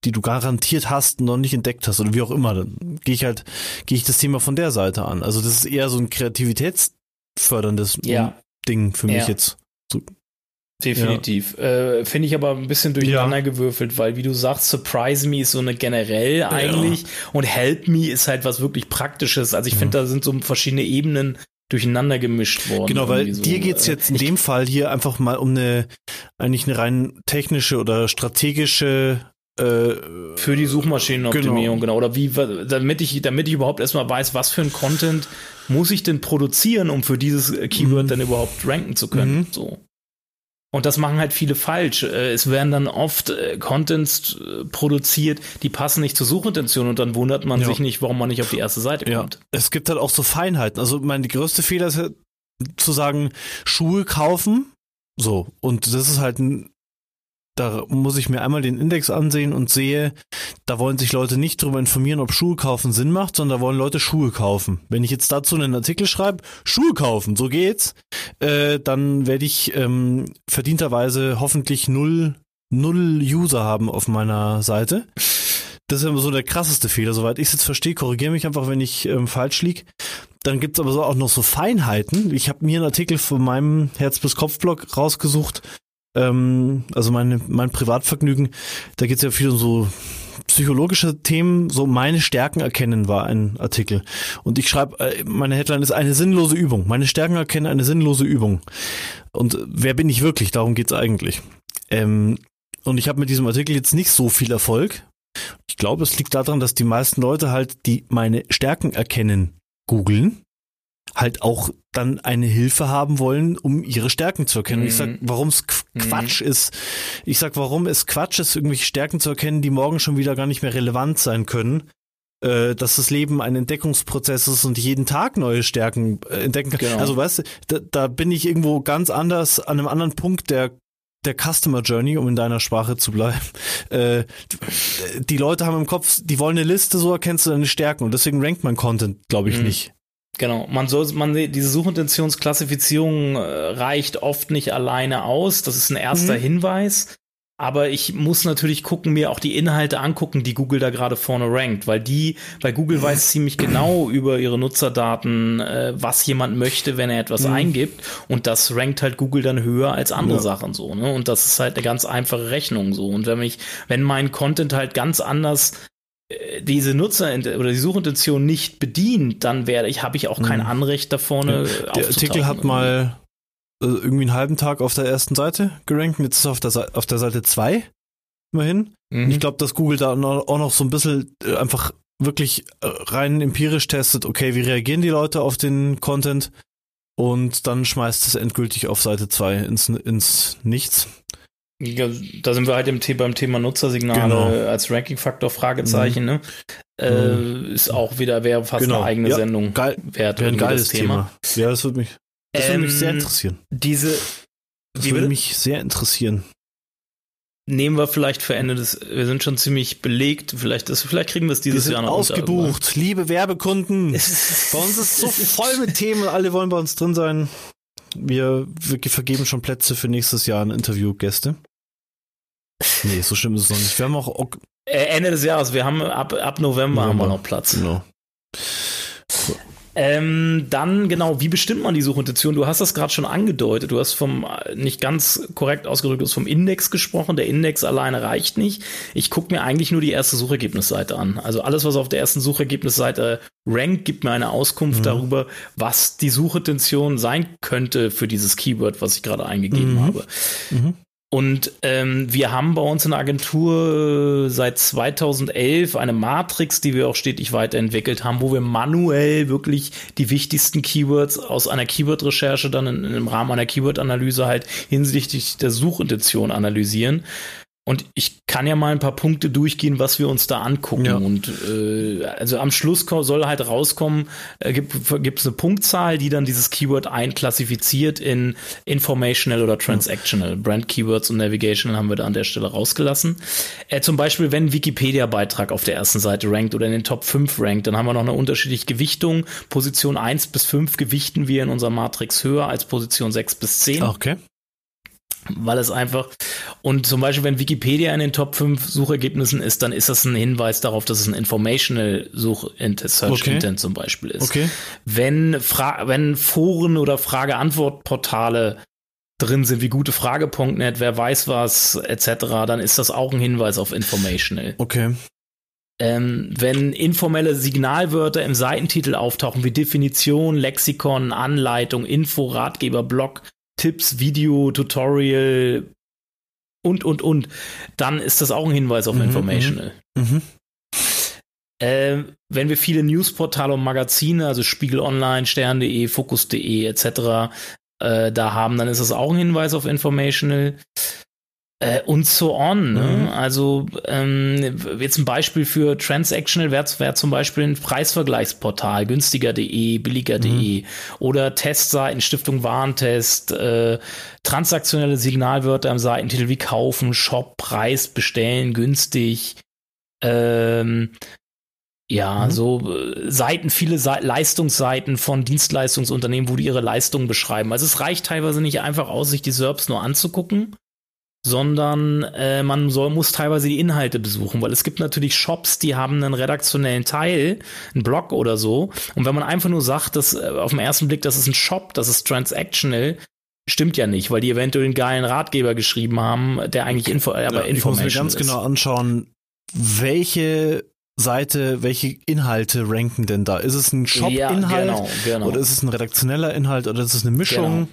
die du garantiert hast und noch nicht entdeckt hast oder wie auch immer, dann gehe ich halt, gehe ich das Thema von der Seite an. Also das ist eher so ein kreativitätsförderndes ja. Ding für mich ja. jetzt. Definitiv. Ja. Äh, Finde ich aber ein bisschen durcheinander ja. gewürfelt, weil wie du sagst, Surprise Me ist so eine generell eigentlich ja. und Help Me ist halt was wirklich Praktisches. Also ich finde, mhm. da sind so verschiedene Ebenen durcheinander gemischt worden. Genau, weil so. dir geht's jetzt in dem Fall hier einfach mal um eine, eigentlich eine rein technische oder strategische äh, für die Suchmaschinenoptimierung, genau. genau. Oder wie, damit ich, damit ich überhaupt erstmal weiß, was für ein Content muss ich denn produzieren, um für dieses Keyword mhm. dann überhaupt ranken zu können. Mhm. So. Und das machen halt viele falsch. Äh, es werden dann oft äh, Contents äh, produziert, die passen nicht zur Suchintention und dann wundert man ja. sich nicht, warum man nicht auf die erste Seite kommt. Ja. Es gibt halt auch so Feinheiten. Also mein größte Fehler ist halt zu sagen, Schuhe kaufen. So. Und das ist halt ein da muss ich mir einmal den Index ansehen und sehe, da wollen sich Leute nicht darüber informieren, ob Schuhe kaufen Sinn macht, sondern da wollen Leute Schuhe kaufen. Wenn ich jetzt dazu einen Artikel schreibe, Schuhe kaufen, so geht's, äh, dann werde ich ähm, verdienterweise hoffentlich null, null User haben auf meiner Seite. Das ist immer so der krasseste Fehler. Soweit ich es jetzt verstehe, korrigiere mich einfach, wenn ich ähm, falsch liege. Dann gibt's aber so auch noch so Feinheiten. Ich habe mir einen Artikel von meinem Herz bis Kopf Blog rausgesucht, ähm, also meine, mein Privatvergnügen, da geht es ja viel um so psychologische Themen, so meine Stärken erkennen war ein Artikel. Und ich schreibe, äh, meine Headline ist eine sinnlose Übung. Meine Stärken erkennen eine sinnlose Übung. Und wer bin ich wirklich? Darum geht's eigentlich. Ähm, und ich habe mit diesem Artikel jetzt nicht so viel Erfolg. Ich glaube, es liegt daran, dass die meisten Leute halt, die meine Stärken erkennen, googeln halt auch dann eine Hilfe haben wollen, um ihre Stärken zu erkennen. Mhm. Ich sag, mhm. warum es mhm. Quatsch mhm. ist. Ich sag, warum es Quatsch ist, irgendwelche Stärken zu erkennen, die morgen schon wieder gar nicht mehr relevant sein können. Äh, dass das Leben ein Entdeckungsprozess ist und jeden Tag neue Stärken äh, entdecken kann. Genau. Also weißt du, da, da bin ich irgendwo ganz anders an einem anderen Punkt der der Customer Journey, um in deiner Sprache zu bleiben. Äh, die Leute haben im Kopf, die wollen eine Liste, so erkennst du deine Stärken und deswegen rankt mein Content, glaube ich, mhm. nicht. Genau, man soll, man, diese Suchintentionsklassifizierung äh, reicht oft nicht alleine aus. Das ist ein erster mhm. Hinweis. Aber ich muss natürlich gucken, mir auch die Inhalte angucken, die Google da gerade vorne rankt, weil die, weil Google weiß ziemlich genau über ihre Nutzerdaten, äh, was jemand möchte, wenn er etwas mhm. eingibt. Und das rankt halt Google dann höher als andere ja. Sachen so. Ne? Und das ist halt eine ganz einfache Rechnung so. Und wenn mich, wenn mein Content halt ganz anders diese Nutzer oder die Suchintention nicht bedient, dann werde ich, habe ich auch kein hm. Anrecht da vorne. Ja. Der Artikel hat mal äh, irgendwie einen halben Tag auf der ersten Seite gerankt und jetzt ist er auf der, auf der Seite 2 immerhin. Mhm. Ich glaube, dass Google da auch noch so ein bisschen äh, einfach wirklich rein empirisch testet, okay, wie reagieren die Leute auf den Content und dann schmeißt es endgültig auf Seite 2 ins, ins Nichts. Da sind wir halt im beim Thema Nutzersignale genau. als Ranking-Faktor Fragezeichen, mhm. ne? Äh, mhm. ist auch wieder, wäre fast genau. eine eigene ja, Sendung geil, wert. Wäre ein geiles Thema. Thema. Ja, das würde mich, das ähm, würde mich sehr ähm, interessieren. Diese, das würde mich sehr interessieren. Nehmen wir vielleicht für Ende des, wir sind schon ziemlich belegt, vielleicht, das, vielleicht kriegen wir es dieses wir Jahr noch ausgebucht. Unter, Liebe Werbekunden. bei uns ist so voll mit Themen, alle wollen bei uns drin sein. Wir, wir vergeben schon Plätze für nächstes Jahr an Interviewgäste. Nee, so schlimm ist es noch nicht. Wir haben auch. Äh, Ende des Jahres, wir haben ab, ab November, November. haben wir noch Platz. Genau. Ähm, dann genau, wie bestimmt man die Suchintention? Du hast das gerade schon angedeutet. Du hast vom nicht ganz korrekt ausgedrückt, du hast vom Index gesprochen. Der Index alleine reicht nicht. Ich gucke mir eigentlich nur die erste Suchergebnisseite an. Also alles, was auf der ersten Suchergebnisseite rankt, gibt mir eine Auskunft mhm. darüber, was die Suchintention sein könnte für dieses Keyword, was ich gerade eingegeben mhm. habe. Mhm. Und ähm, wir haben bei uns in der Agentur seit 2011 eine Matrix, die wir auch stetig weiterentwickelt haben, wo wir manuell wirklich die wichtigsten Keywords aus einer Keyword-Recherche dann in, im Rahmen einer Keyword-Analyse halt hinsichtlich der Suchintention analysieren. Und ich kann ja mal ein paar Punkte durchgehen, was wir uns da angucken. Ja. Und äh, also am Schluss soll halt rauskommen, äh, gibt es eine Punktzahl, die dann dieses Keyword einklassifiziert in Informational oder Transactional. Brand Keywords und Navigational haben wir da an der Stelle rausgelassen. Äh, zum Beispiel, wenn ein Wikipedia-Beitrag auf der ersten Seite rankt oder in den Top 5 rankt, dann haben wir noch eine unterschiedliche Gewichtung. Position 1 bis 5 gewichten wir in unserer Matrix höher als Position 6 bis 10. Okay weil es einfach und zum Beispiel, wenn Wikipedia in den Top 5 Suchergebnissen ist, dann ist das ein Hinweis darauf, dass es ein Informational Such Search okay. Intent zum Beispiel ist. Okay. Wenn, Fra wenn Foren oder Frage-Antwort-Portale drin sind, wie gutefrage.net, wer weiß was, etc., dann ist das auch ein Hinweis auf Informational. Okay. Ähm, wenn informelle Signalwörter im Seitentitel auftauchen, wie Definition, Lexikon, Anleitung, Info, Ratgeber, Blog, Tipps, Video, Tutorial und, und, und, dann ist das auch ein Hinweis auf mhm, Informational. Mhm. mhm. Äh, wenn wir viele Newsportale und Magazine, also Spiegel Online, Stern.de, Fokus.de etc. Äh, da haben, dann ist das auch ein Hinweis auf Informational und so on. Ne? Mhm. Also ähm, jetzt ein Beispiel für Transactional wäre wär zum Beispiel ein Preisvergleichsportal, günstiger.de, billiger.de mhm. oder Testseiten, Stiftung Warentest, äh, transaktionelle Signalwörter im Seitentitel wie kaufen, Shop, Preis, bestellen, günstig. Ähm, ja, mhm. so äh, Seiten, viele Se Leistungsseiten von Dienstleistungsunternehmen, wo die ihre Leistungen beschreiben. Also es reicht teilweise nicht einfach aus, sich die SERPs nur anzugucken, sondern äh, man soll, muss teilweise die Inhalte besuchen, weil es gibt natürlich Shops, die haben einen redaktionellen Teil, einen Blog oder so. Und wenn man einfach nur sagt, dass äh, auf den ersten Blick, das ist ein Shop, das ist transactional, stimmt ja nicht, weil die eventuell einen geilen Ratgeber geschrieben haben, der eigentlich Info, aber ja, Ich muss mir ganz ist. genau anschauen, welche Seite, welche Inhalte ranken denn da? Ist es ein Shop-Inhalt ja, genau, genau. oder ist es ein redaktioneller Inhalt oder ist es eine Mischung? Genau.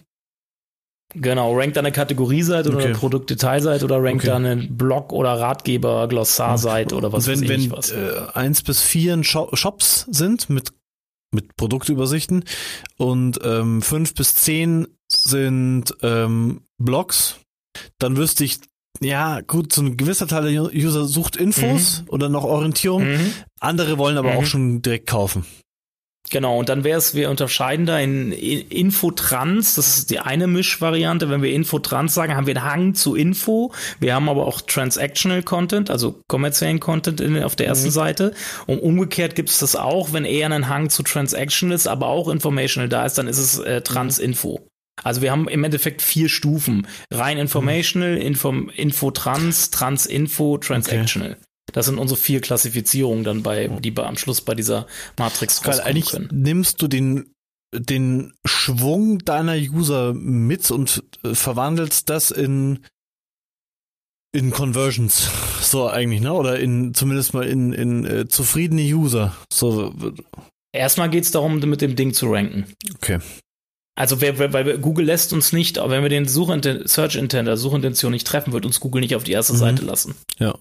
Genau, rankt da eine Kategorieseite okay. oder eine Produktdetailseite oder rankt okay. da eine Blog- oder Ratgeber, Glossarseite oder was wenn, weiß wenn, ich was. Äh, eins bis vier Shops sind mit, mit Produktübersichten und ähm, fünf bis zehn sind ähm, Blogs, dann wüsste ich, ja, gut, so ein gewisser Teil der User sucht Infos mhm. oder noch Orientierung. Mhm. Andere wollen aber mhm. auch schon direkt kaufen. Genau, und dann wäre es, wir unterscheiden da in Infotrans, das ist die eine Mischvariante. Wenn wir Infotrans sagen, haben wir einen Hang zu Info. Wir haben aber auch Transactional Content, also kommerziellen Content in, auf der ersten mhm. Seite. Und umgekehrt gibt es das auch, wenn eher ein Hang zu Transactional ist, aber auch Informational da ist, dann ist es äh, Trans-Info. Also wir haben im Endeffekt vier Stufen. Rein Informational, mhm. Info, Info-Trans, Trans-Info, Transactional. Okay. Das sind unsere vier Klassifizierungen dann bei, die bei, am Schluss bei dieser Matrix Weil eigentlich können. nimmst du den, den Schwung deiner User mit und äh, verwandelst das in, in Conversions. So eigentlich, ne? Oder in, zumindest mal in, in äh, zufriedene User. So. Erstmal geht es darum, mit dem Ding zu ranken. Okay. Also wer, weil Google lässt uns nicht, wenn wir den Suchintent, Search Intent, also Suchintention nicht treffen, wird uns Google nicht auf die erste mhm. Seite lassen. Ja.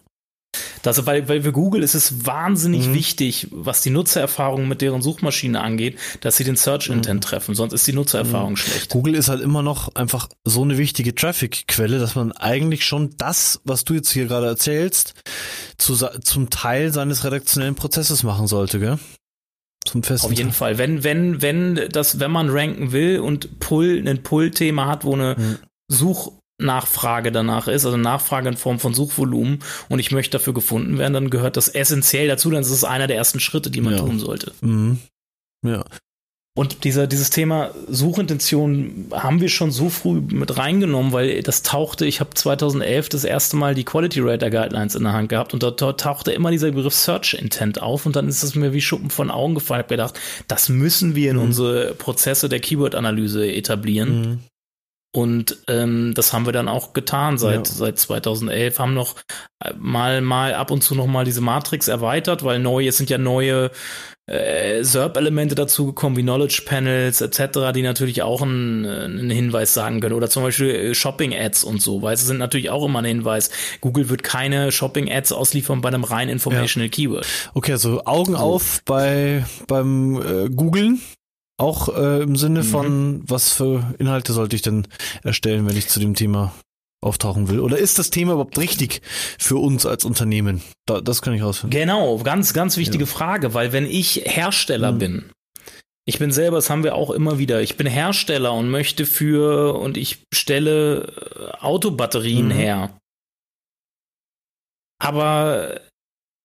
Das, weil, weil für Google ist es wahnsinnig mhm. wichtig, was die Nutzererfahrung mit deren Suchmaschine angeht, dass sie den Search Intent mhm. treffen, sonst ist die Nutzererfahrung mhm. schlecht. Google ist halt immer noch einfach so eine wichtige Traffic-Quelle, dass man eigentlich schon das, was du jetzt hier gerade erzählst, zu, zum Teil seines redaktionellen Prozesses machen sollte, gell? Zum festen Auf jeden Fall. Wenn, wenn, wenn das, wenn man ranken will und Pull, ein Pull-Thema hat, wo eine mhm. Such, Nachfrage danach ist, also Nachfrage in Form von Suchvolumen und ich möchte dafür gefunden werden, dann gehört das essentiell dazu, dann ist es einer der ersten Schritte, die man ja. tun sollte. Mhm. Ja. Und dieser, dieses Thema Suchintention haben wir schon so früh mit reingenommen, weil das tauchte, ich habe 2011 das erste Mal die Quality Rater Guidelines in der Hand gehabt und dort, tauchte immer dieser Begriff Search Intent auf und dann ist es mir wie Schuppen von Augen gefallen. Ich habe gedacht, das müssen wir in mhm. unsere Prozesse der Keyword-Analyse etablieren. Mhm. Und ähm, das haben wir dann auch getan seit, ja. seit 2011, haben noch äh, mal, mal ab und zu noch mal diese Matrix erweitert, weil neu, es sind ja neue äh, SERP-Elemente dazugekommen, wie Knowledge Panels etc., die natürlich auch einen, einen Hinweis sagen können. Oder zum Beispiel äh, Shopping-Ads und so, weil es sind natürlich auch immer ein Hinweis. Google wird keine Shopping-Ads ausliefern bei einem rein Informational ja. Keyword. Okay, also Augen so. auf bei beim äh, Googlen auch äh, im Sinne mhm. von, was für Inhalte sollte ich denn erstellen, wenn ich zu dem Thema auftauchen will? Oder ist das Thema überhaupt richtig für uns als Unternehmen? Da, das kann ich rausfinden. Genau, ganz, ganz wichtige ja. Frage, weil wenn ich Hersteller mhm. bin, ich bin selber, das haben wir auch immer wieder, ich bin Hersteller und möchte für und ich stelle äh, Autobatterien mhm. her. Aber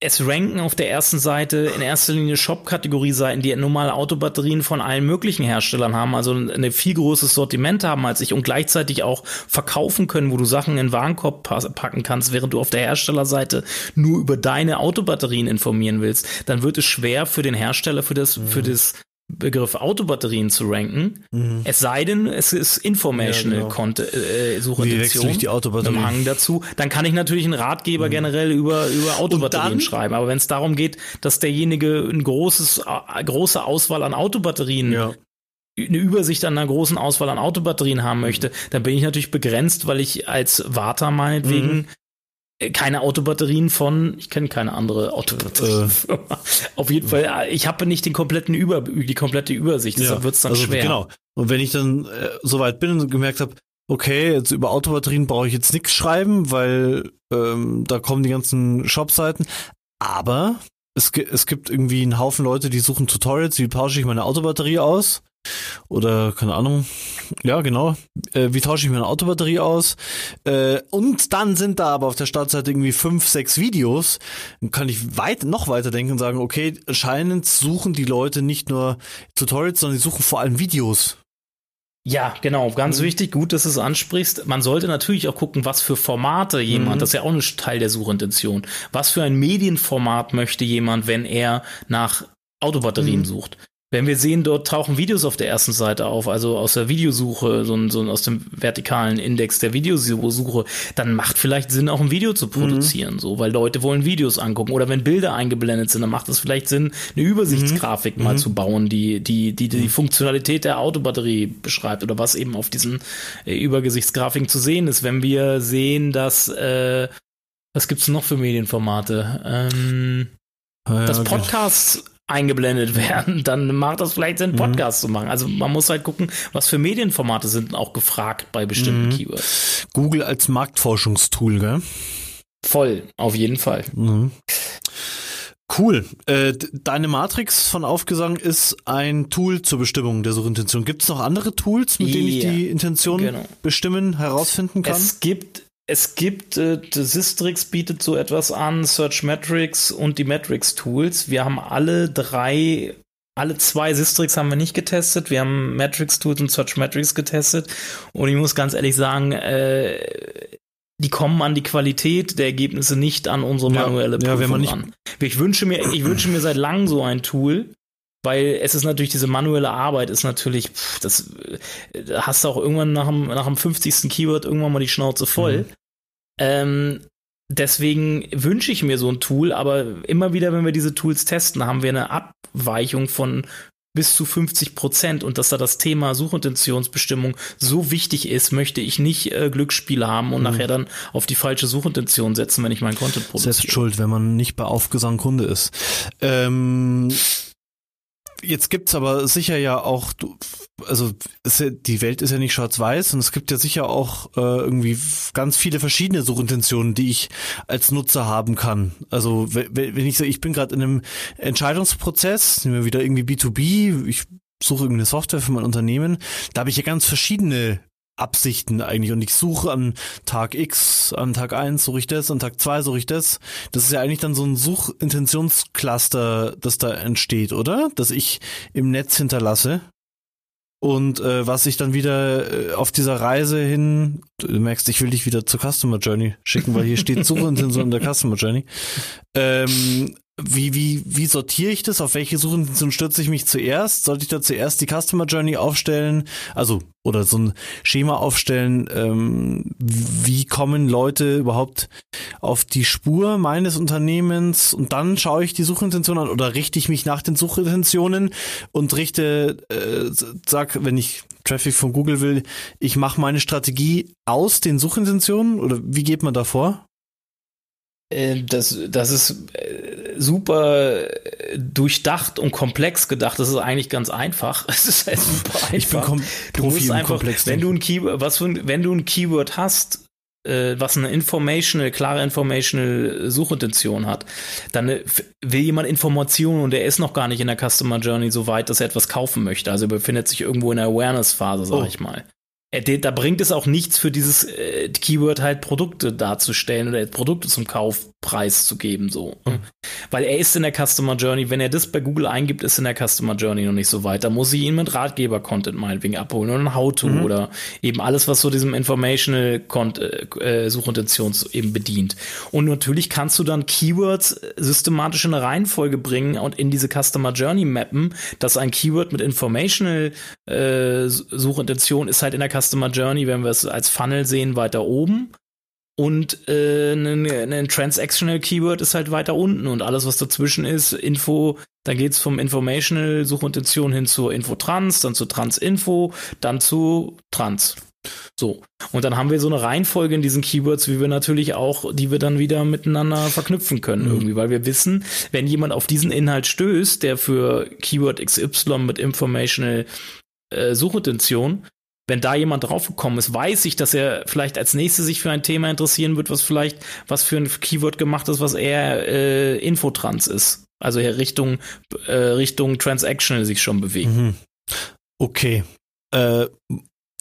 es ranken auf der ersten Seite in erster Linie Shop-Kategorie-Seiten, die normale Autobatterien von allen möglichen Herstellern haben, also ein viel größeres Sortiment haben als ich und gleichzeitig auch verkaufen können, wo du Sachen in den Warenkorb packen kannst, während du auf der Herstellerseite nur über deine Autobatterien informieren willst, dann wird es schwer für den Hersteller, für das, mhm. für das Begriff Autobatterien zu ranken. Mhm. Es sei denn, es ist Informational ja, genau. äh, Suchintention die Autobatterie? im Hang dazu. Dann kann ich natürlich einen Ratgeber mhm. generell über, über Autobatterien schreiben. Aber wenn es darum geht, dass derjenige ein großes, äh, große Auswahl an Autobatterien ja eine Übersicht an einer großen Auswahl an Autobatterien haben möchte, dann bin ich natürlich begrenzt, weil ich als Warter meinetwegen mhm keine Autobatterien von, ich kenne keine andere Autobatteriefirma. Äh, Auf jeden Fall, äh, ich habe nicht den kompletten Über, die komplette Übersicht, deshalb ja, wird es dann also, schwer. Genau. Und wenn ich dann äh, soweit bin und gemerkt habe, okay, jetzt über Autobatterien brauche ich jetzt nichts schreiben, weil ähm, da kommen die ganzen Shopseiten. Aber es, es gibt irgendwie einen Haufen Leute, die suchen Tutorials, wie tausche ich meine Autobatterie aus. Oder keine Ahnung. Ja, genau. Äh, wie tausche ich meine Autobatterie aus? Äh, und dann sind da aber auf der Startseite irgendwie fünf, sechs Videos. Dann kann ich weit, noch weiter denken und sagen, okay, anscheinend suchen die Leute nicht nur Tutorials, sondern die suchen vor allem Videos. Ja, genau, ganz mhm. wichtig, gut, dass du es ansprichst. Man sollte natürlich auch gucken, was für Formate jemand, mhm. das ist ja auch ein Teil der Suchintention. Was für ein Medienformat möchte jemand, wenn er nach Autobatterien mhm. sucht? Wenn wir sehen, dort tauchen Videos auf der ersten Seite auf, also aus der Videosuche, so, so aus dem vertikalen Index der Videosuche, dann macht vielleicht Sinn, auch ein Video zu produzieren, mhm. so, weil Leute wollen Videos angucken. Oder wenn Bilder eingeblendet sind, dann macht es vielleicht Sinn, eine Übersichtsgrafik mhm. mal mhm. zu bauen, die, die, die, die, mhm. Funktionalität der Autobatterie beschreibt oder was eben auf diesen äh, Übergesichtsgrafiken zu sehen ist. Wenn wir sehen, dass, äh, was gibt's noch für Medienformate? Ähm, ja, das Podcast eingeblendet werden, dann macht das vielleicht Sinn, Podcasts mhm. zu machen. Also man muss halt gucken, was für Medienformate sind auch gefragt bei bestimmten mhm. Keywords. Google als Marktforschungstool, gell? Voll, auf jeden Fall. Mhm. Cool. Äh, deine Matrix von Aufgesang ist ein Tool zur Bestimmung der Suchintention. Gibt es noch andere Tools, mit denen ich die Intention genau. bestimmen, herausfinden kann? Es gibt es gibt, äh, Systrix bietet so etwas an, Searchmetrics und die Metrics Tools. Wir haben alle drei, alle zwei Systrix haben wir nicht getestet. Wir haben Metrics Tools und Searchmetrics getestet. Und ich muss ganz ehrlich sagen, äh, die kommen an die Qualität der Ergebnisse nicht an unsere manuelle ja, Prüfung ja, an. Ich wünsche mir, ich wünsche mir seit langem so ein Tool, weil es ist natürlich diese manuelle Arbeit ist natürlich, pff, das da hast du auch irgendwann nach dem, nach dem 50. Keyword irgendwann mal die Schnauze voll. Mhm. Ähm, deswegen wünsche ich mir so ein Tool, aber immer wieder, wenn wir diese Tools testen, haben wir eine Abweichung von bis zu 50 Prozent und dass da das Thema Suchintentionsbestimmung so wichtig ist, möchte ich nicht äh, Glücksspiel haben und mhm. nachher dann auf die falsche Suchintention setzen, wenn ich meinen Content produziere. Selbst schuld, wenn man nicht bei Aufgesang Kunde ist. Ähm, Jetzt gibt's aber sicher ja auch, also die Welt ist ja nicht schwarz-weiß und es gibt ja sicher auch äh, irgendwie ganz viele verschiedene Suchintentionen, die ich als Nutzer haben kann. Also wenn ich sage, ich bin gerade in einem Entscheidungsprozess, nehmen wir wieder irgendwie B2B, ich suche irgendeine Software für mein Unternehmen, da habe ich ja ganz verschiedene Absichten eigentlich und ich suche an Tag X, an Tag 1 suche ich das, an Tag 2 suche ich das. Das ist ja eigentlich dann so ein Suchintentionscluster, das da entsteht, oder? Das ich im Netz hinterlasse. Und äh, was ich dann wieder äh, auf dieser Reise hin, du merkst, ich will dich wieder zur Customer Journey schicken, weil hier steht Suchintention in der Customer Journey. Ähm, wie, wie, wie sortiere ich das? Auf welche Suchintention stürze ich mich zuerst? Sollte ich da zuerst die Customer Journey aufstellen? Also, oder so ein Schema aufstellen, ähm, wie kommen Leute überhaupt auf die Spur meines Unternehmens und dann schaue ich die Suchintention an oder richte ich mich nach den Suchintentionen und richte, äh, sag, wenn ich Traffic von Google will, ich mache meine Strategie aus den Suchintentionen oder wie geht man da vor? Äh, das, das ist äh, super äh, durchdacht und komplex gedacht. Das ist eigentlich ganz einfach. Es ist halt super einfach. Ich bin kom du musst einfach, wenn du ein Keyword, was für, wenn du ein Keyword hast, was eine informational, klare informational Suchintention hat, dann will jemand Informationen und er ist noch gar nicht in der Customer Journey so weit, dass er etwas kaufen möchte. Also er befindet sich irgendwo in der Awareness-Phase, sag oh. ich mal. Äh, da bringt es auch nichts für dieses äh, Keyword halt Produkte darzustellen oder Produkte zum Kaufpreis zu geben, so. Mhm. Weil er ist in der Customer Journey, wenn er das bei Google eingibt, ist in der Customer Journey noch nicht so weit. Da muss ich ihn mit Ratgeber-Content meinetwegen abholen oder ein How-To mhm. oder eben alles, was so diesem Informational äh, Suchintention eben bedient. Und natürlich kannst du dann Keywords systematisch in eine Reihenfolge bringen und in diese Customer Journey mappen, dass ein Keyword mit Informational äh, Suchintention ist halt in der Customer Customer Journey, wenn wir es als Funnel sehen, weiter oben. Und äh, ein, ein Transactional Keyword ist halt weiter unten und alles, was dazwischen ist, Info, dann geht's vom Informational Suchintention hin zur Info-Trans, dann zu Trans-Info, dann zu Trans. So. Und dann haben wir so eine Reihenfolge in diesen Keywords, wie wir natürlich auch, die wir dann wieder miteinander verknüpfen können, mhm. irgendwie, weil wir wissen, wenn jemand auf diesen Inhalt stößt, der für Keyword XY mit Informational äh, Suchintention wenn da jemand draufgekommen ist, weiß ich, dass er vielleicht als nächstes sich für ein Thema interessieren wird, was vielleicht was für ein Keyword gemacht ist, was eher äh, Infotrans ist. Also Richtung äh, Richtung Transactional sich schon bewegt. Mhm. Okay. Äh,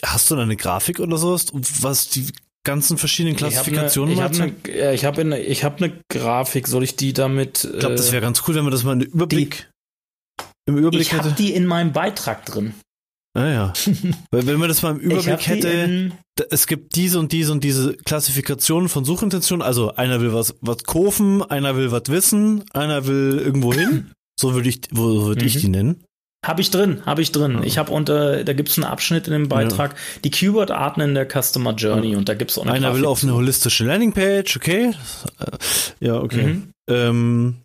hast du da eine Grafik oder sowas, was die ganzen verschiedenen Klassifikationen Ich habe eine, ich habe eine, ich habe eine, hab eine Grafik. Soll ich die damit? Ich glaube, das wäre ganz cool, wenn man das mal einen Überblick die, im Überblick. Ich habe die in meinem Beitrag drin. Naja. Ah, Weil wenn man das mal im Überblick hätte, es gibt diese und diese und diese Klassifikationen von Suchintentionen. Also einer will was, was kaufen, einer will was wissen, einer will irgendwo hin. So würde ich, wo würde mhm. ich die nennen? Habe ich drin, habe ich drin. Ja. Ich habe unter, da gibt es einen Abschnitt in dem Beitrag, ja. die Keyword-Arten in der Customer Journey ja. und da gibt es auch eine Einer Grafik will auf eine holistische Landingpage, okay. Äh, ja, okay. Mhm. Ähm,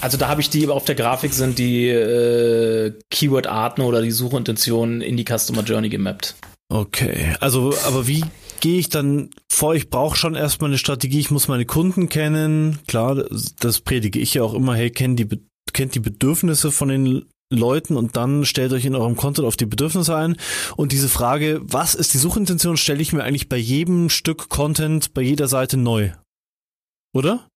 also da habe ich die, auf der Grafik sind die äh, Keyword-Arten oder die Suchintentionen in die Customer Journey gemappt. Okay, also aber wie gehe ich dann vor? Ich brauche schon erstmal eine Strategie, ich muss meine Kunden kennen. Klar, das, predige ich ja auch immer, hey, kennt die, kennt die Bedürfnisse von den Leuten und dann stellt euch in eurem Content auf die Bedürfnisse ein. Und diese Frage, was ist die Suchintention, stelle ich mir eigentlich bei jedem Stück Content, bei jeder Seite neu. Oder?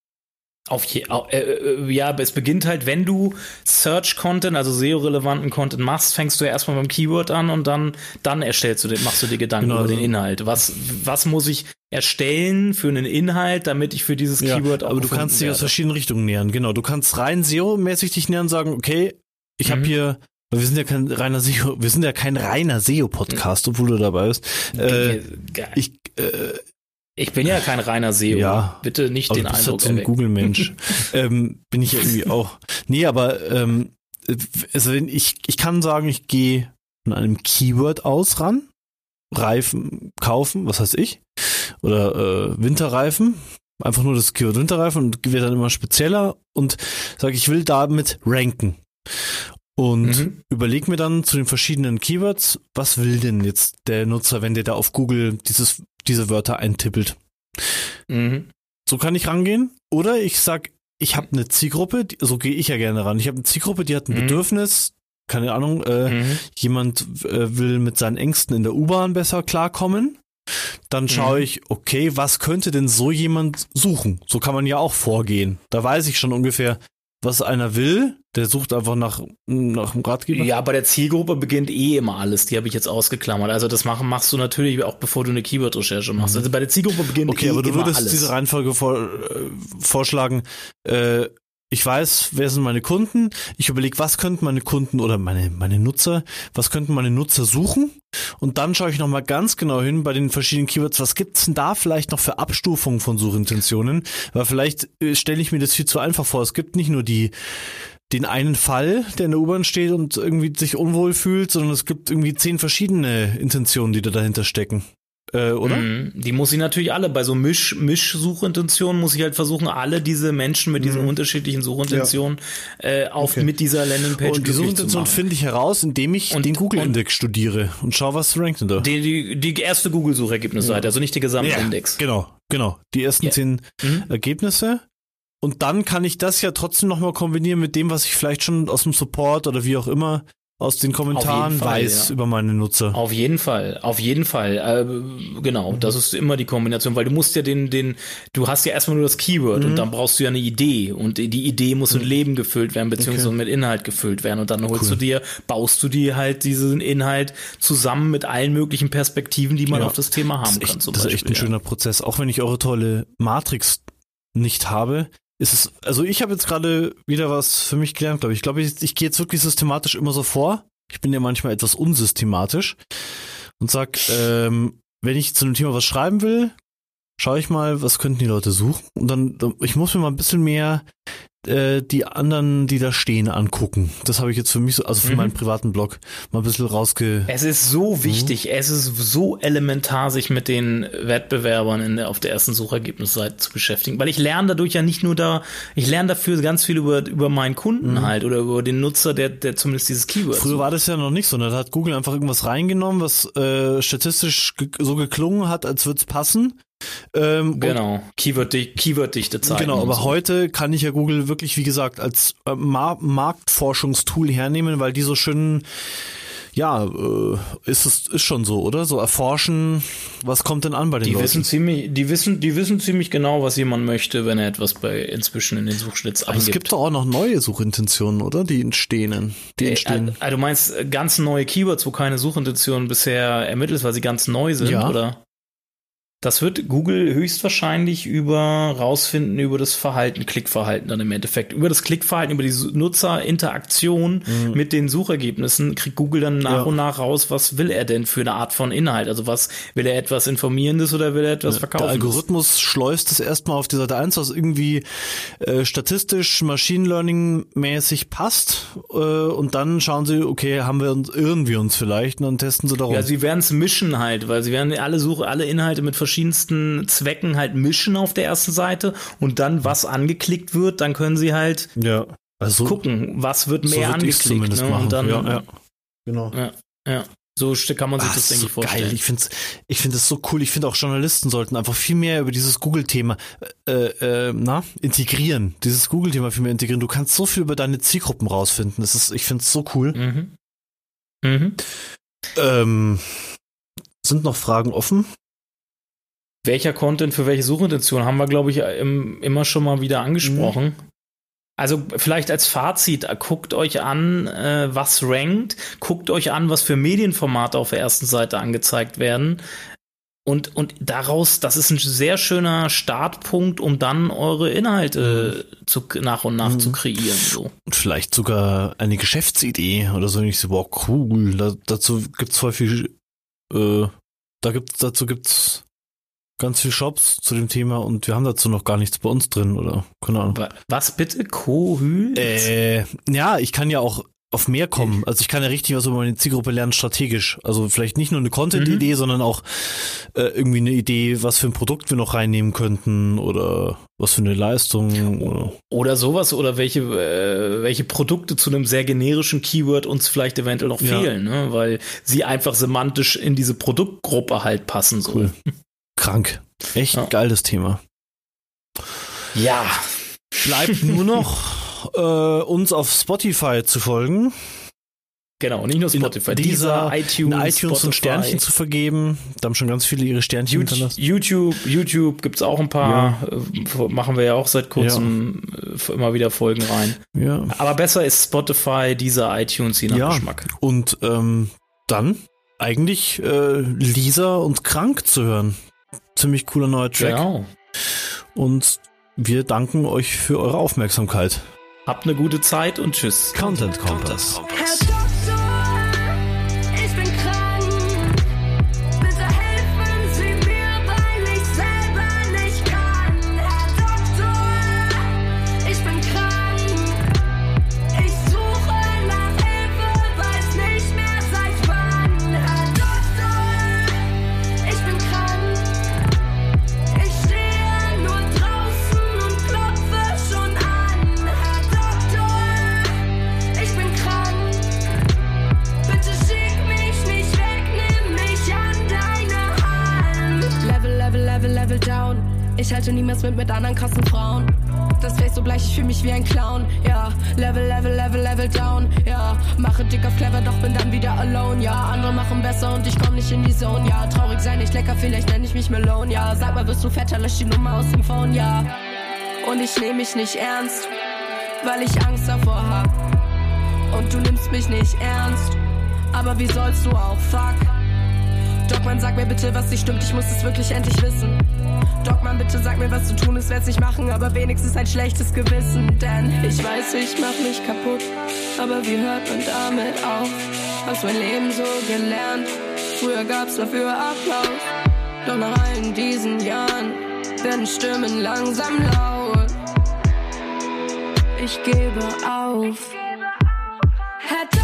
Auf je, äh, äh, ja, es beginnt halt, wenn du Search-Content, also SEO-relevanten Content machst, fängst du ja erstmal beim Keyword an und dann, dann erstellst du den, machst du dir Gedanken genau, über den Inhalt. Was, was muss ich erstellen für einen Inhalt, damit ich für dieses ja, Keyword auch Aber du kannst dich aus verschiedenen Richtungen nähern, genau. Du kannst rein SEO-mäßig dich nähern, sagen, okay, ich mhm. habe hier wir sind ja kein reiner SEO, wir sind ja kein reiner SEO-Podcast, obwohl du dabei bist. Äh, ich, äh, ich bin ja kein reiner SEO. Ja, Bitte nicht aber den du Eindruck. Ja so ein Google-Mensch. ähm, bin ich ja irgendwie auch. Nee, aber ähm, also ich, ich kann sagen, ich gehe von einem Keyword aus ran. Reifen kaufen, was heißt ich? Oder äh, Winterreifen. Einfach nur das Keyword Winterreifen und werde dann immer spezieller und sage, ich will damit ranken. Und mhm. überleg mir dann zu den verschiedenen Keywords, was will denn jetzt der Nutzer, wenn der da auf Google dieses diese Wörter eintippelt. Mhm. So kann ich rangehen. Oder ich sag, ich habe eine Zielgruppe, die, so gehe ich ja gerne ran. Ich habe eine Zielgruppe, die hat ein mhm. Bedürfnis, keine Ahnung, äh, mhm. jemand äh, will mit seinen Ängsten in der U-Bahn besser klarkommen. Dann schaue mhm. ich, okay, was könnte denn so jemand suchen? So kann man ja auch vorgehen. Da weiß ich schon ungefähr, was einer will, der sucht einfach nach, nach einem Ratgeber. Ja, bei der Zielgruppe beginnt eh immer alles. Die habe ich jetzt ausgeklammert. Also das machen, machst du natürlich auch, bevor du eine Keyword-Recherche machst. Mhm. Also bei der Zielgruppe beginnt okay, eh immer alles. Okay, aber du würdest diese Reihenfolge vor, äh, vorschlagen, äh, ich weiß, wer sind meine Kunden. Ich überlege, was könnten meine Kunden oder meine, meine Nutzer, was könnten meine Nutzer suchen? Und dann schaue ich nochmal ganz genau hin bei den verschiedenen Keywords, was gibt's denn da vielleicht noch für Abstufungen von Suchintentionen? Weil vielleicht äh, stelle ich mir das viel zu einfach vor. Es gibt nicht nur die den einen Fall, der in der U-Bahn steht und irgendwie sich unwohl fühlt, sondern es gibt irgendwie zehn verschiedene Intentionen, die da dahinter stecken äh, oder? Mm, die muss ich natürlich alle, bei so Misch, Misch-Suchintentionen muss ich halt versuchen, alle diese Menschen mit diesen mm. unterschiedlichen Suchintentionen ja. äh, auf okay. mit dieser Landingpage Und die Suchintention finde ich heraus, indem ich und, den Google-Index studiere und schaue, was rankt denn da. Die, die, die erste Google-Suchergebnisseite, ja. also nicht die Gesamtindex. Ja, genau, genau. Die ersten zehn mhm. Ergebnisse. Und dann kann ich das ja trotzdem nochmal kombinieren mit dem, was ich vielleicht schon aus dem Support oder wie auch immer aus den Kommentaren Fall, weiß ja. über meine Nutzer. Auf jeden Fall, auf jeden Fall. Äh, genau, mhm. das ist immer die Kombination, weil du musst ja den, den, du hast ja erstmal nur das Keyword mhm. und dann brauchst du ja eine Idee und die Idee muss mit mhm. Leben gefüllt werden, beziehungsweise okay. mit Inhalt gefüllt werden und dann holst cool. du dir, baust du dir halt diesen Inhalt zusammen mit allen möglichen Perspektiven, die man ja. auf das Thema haben das kann. Echt, das ist echt ein schöner Prozess, auch wenn ich eure tolle Matrix nicht habe, ist es, also ich habe jetzt gerade wieder was für mich gelernt, glaube ich. Ich glaube, ich, ich gehe jetzt wirklich systematisch immer so vor. Ich bin ja manchmal etwas unsystematisch und sag, ähm, wenn ich zu einem Thema was schreiben will, schaue ich mal, was könnten die Leute suchen. Und dann, ich muss mir mal ein bisschen mehr äh, die anderen, die da stehen, angucken. Das habe ich jetzt für mich so, also für mhm. meinen privaten Blog mal ein bisschen rausge. Es ist so mhm. wichtig, mhm. es ist so elementar, sich mit den Wettbewerbern in der, auf der ersten Suchergebnisseite zu beschäftigen, weil ich lerne dadurch ja nicht nur da, ich lerne dafür ganz viel über, über meinen Kunden mhm. halt oder über den Nutzer, der, der zumindest dieses Keyword. Früher sucht. war das ja noch nicht so, da hat Google einfach irgendwas reingenommen, was äh, statistisch ge so geklungen hat, als würde es passen. Ähm, genau, Keyword-dichte Keyword Zeiten. Genau, aber so. heute kann ich ja Google wirklich, wie gesagt, als äh, Mar Marktforschungstool hernehmen, weil die so schön ja, äh, ist es ist schon so, oder? So erforschen, was kommt denn an bei den die Leuten? Wissen ziemlich, die wissen, die wissen ziemlich genau, was jemand möchte, wenn er etwas bei inzwischen in den Suchschlitz Aber eingibt. es gibt doch auch noch neue Suchintentionen, oder? Die entstehen. Die äh, entstehen. Äh, äh, du meinst ganz neue Keywords, wo keine Suchintention bisher ermittelt weil sie ganz neu sind, ja. oder? Das wird Google höchstwahrscheinlich über rausfinden über das Verhalten, Klickverhalten dann im Endeffekt. Über das Klickverhalten, über die Nutzerinteraktion mhm. mit den Suchergebnissen kriegt Google dann nach ja. und nach raus, was will er denn für eine Art von Inhalt? Also was will er etwas Informierendes oder will er etwas ja, verkaufen? Der Algorithmus schleust es erstmal auf die Seite 1, was irgendwie äh, statistisch, Machine Learning mäßig passt. Äh, und dann schauen sie, okay, haben wir uns, irren wir uns vielleicht und dann testen sie darum. Ja, sie werden es mischen halt, weil sie werden alle Suche, alle Inhalte mit verschiedenen verschiedensten Zwecken halt mischen auf der ersten Seite und dann, was angeklickt wird, dann können sie halt ja. also, gucken, was wird mehr so angeklickt. Ne? Und dann, ja, ja. Genau. Ja, ja. So kann man sich Ach, das, denke so ich, vorstellen. Geil. Ich finde es ich find so cool. Ich finde auch Journalisten sollten einfach viel mehr über dieses Google-Thema äh, äh, na, integrieren. Dieses Google-Thema viel mehr integrieren. Du kannst so viel über deine Zielgruppen rausfinden. Das ist, ich finde es so cool. Mhm. Mhm. Ähm, sind noch Fragen offen? Welcher Content für welche Suchintention haben wir, glaube ich, im, immer schon mal wieder angesprochen. Mhm. Also vielleicht als Fazit, guckt euch an, äh, was rankt, guckt euch an, was für Medienformate auf der ersten Seite angezeigt werden. Und, und daraus, das ist ein sehr schöner Startpunkt, um dann eure Inhalte mhm. zu, nach und nach mhm. zu kreieren. So. Und vielleicht sogar eine Geschäftsidee oder so. Ich so, wow, cool. Da, dazu gibt's voll viel, äh, da gibt's, dazu gibt's ganz viele Shops zu dem Thema und wir haben dazu noch gar nichts bei uns drin oder keine Ahnung. Was bitte? Kohül? Äh, ja, ich kann ja auch auf mehr kommen. Also ich kann ja richtig was über meine Zielgruppe lernen, strategisch. Also vielleicht nicht nur eine Content-Idee, mhm. sondern auch äh, irgendwie eine Idee, was für ein Produkt wir noch reinnehmen könnten oder was für eine Leistung. Oder, oder sowas oder welche, äh, welche Produkte zu einem sehr generischen Keyword uns vielleicht eventuell noch ja. fehlen, ne? weil sie einfach semantisch in diese Produktgruppe halt passen. So. Cool. Krank. Echt ja. geiles Thema. Ja. Bleibt nur noch äh, uns auf Spotify zu folgen. Genau, nicht nur Spotify, dieser, iTunes, iTunes Spotify. und Sternchen zu vergeben. Da haben schon ganz viele ihre Sternchen YouTube, hinterlassen. YouTube, YouTube gibt's auch ein paar. Ja. Äh, machen wir ja auch seit kurzem ja. Äh, immer wieder Folgen rein. Ja. Aber besser ist Spotify, dieser iTunes, je nach ja. Geschmack. Und ähm, dann eigentlich äh, Lisa und Krank zu hören ziemlich cooler neuer Track. Genau. Und wir danken euch für eure Aufmerksamkeit. Habt eine gute Zeit und tschüss. Content Kompass. Content Kompass. Ich halte niemals mit mit anderen krassen Frauen. das Face so bleich, ich fühl mich wie ein Clown. Ja, Level, Level, Level, Level down. Ja, mache dick auf clever, doch bin dann wieder alone. Ja, andere machen besser und ich komm nicht in die Zone. Ja, traurig sein nicht lecker, vielleicht nenn ich mich Malone. Ja, sag mal, wirst du fetter, lösch die Nummer aus dem Phone. Ja, und ich nehm mich nicht ernst, weil ich Angst davor hab. Und du nimmst mich nicht ernst, aber wie sollst du auch, fuck. Dogman, sag mir bitte, was nicht stimmt, ich muss es wirklich endlich wissen. Dogman, bitte sag mir, was zu tun ist, werd's nicht machen, aber wenigstens ein schlechtes Gewissen. Denn ich weiß, ich mach mich kaputt, aber wie hört man damit auf? Hast mein Leben so gelernt, früher gab's dafür Applaus. Doch nach allen diesen Jahren werden Stimmen langsam laut. Ich gebe auf. Hätte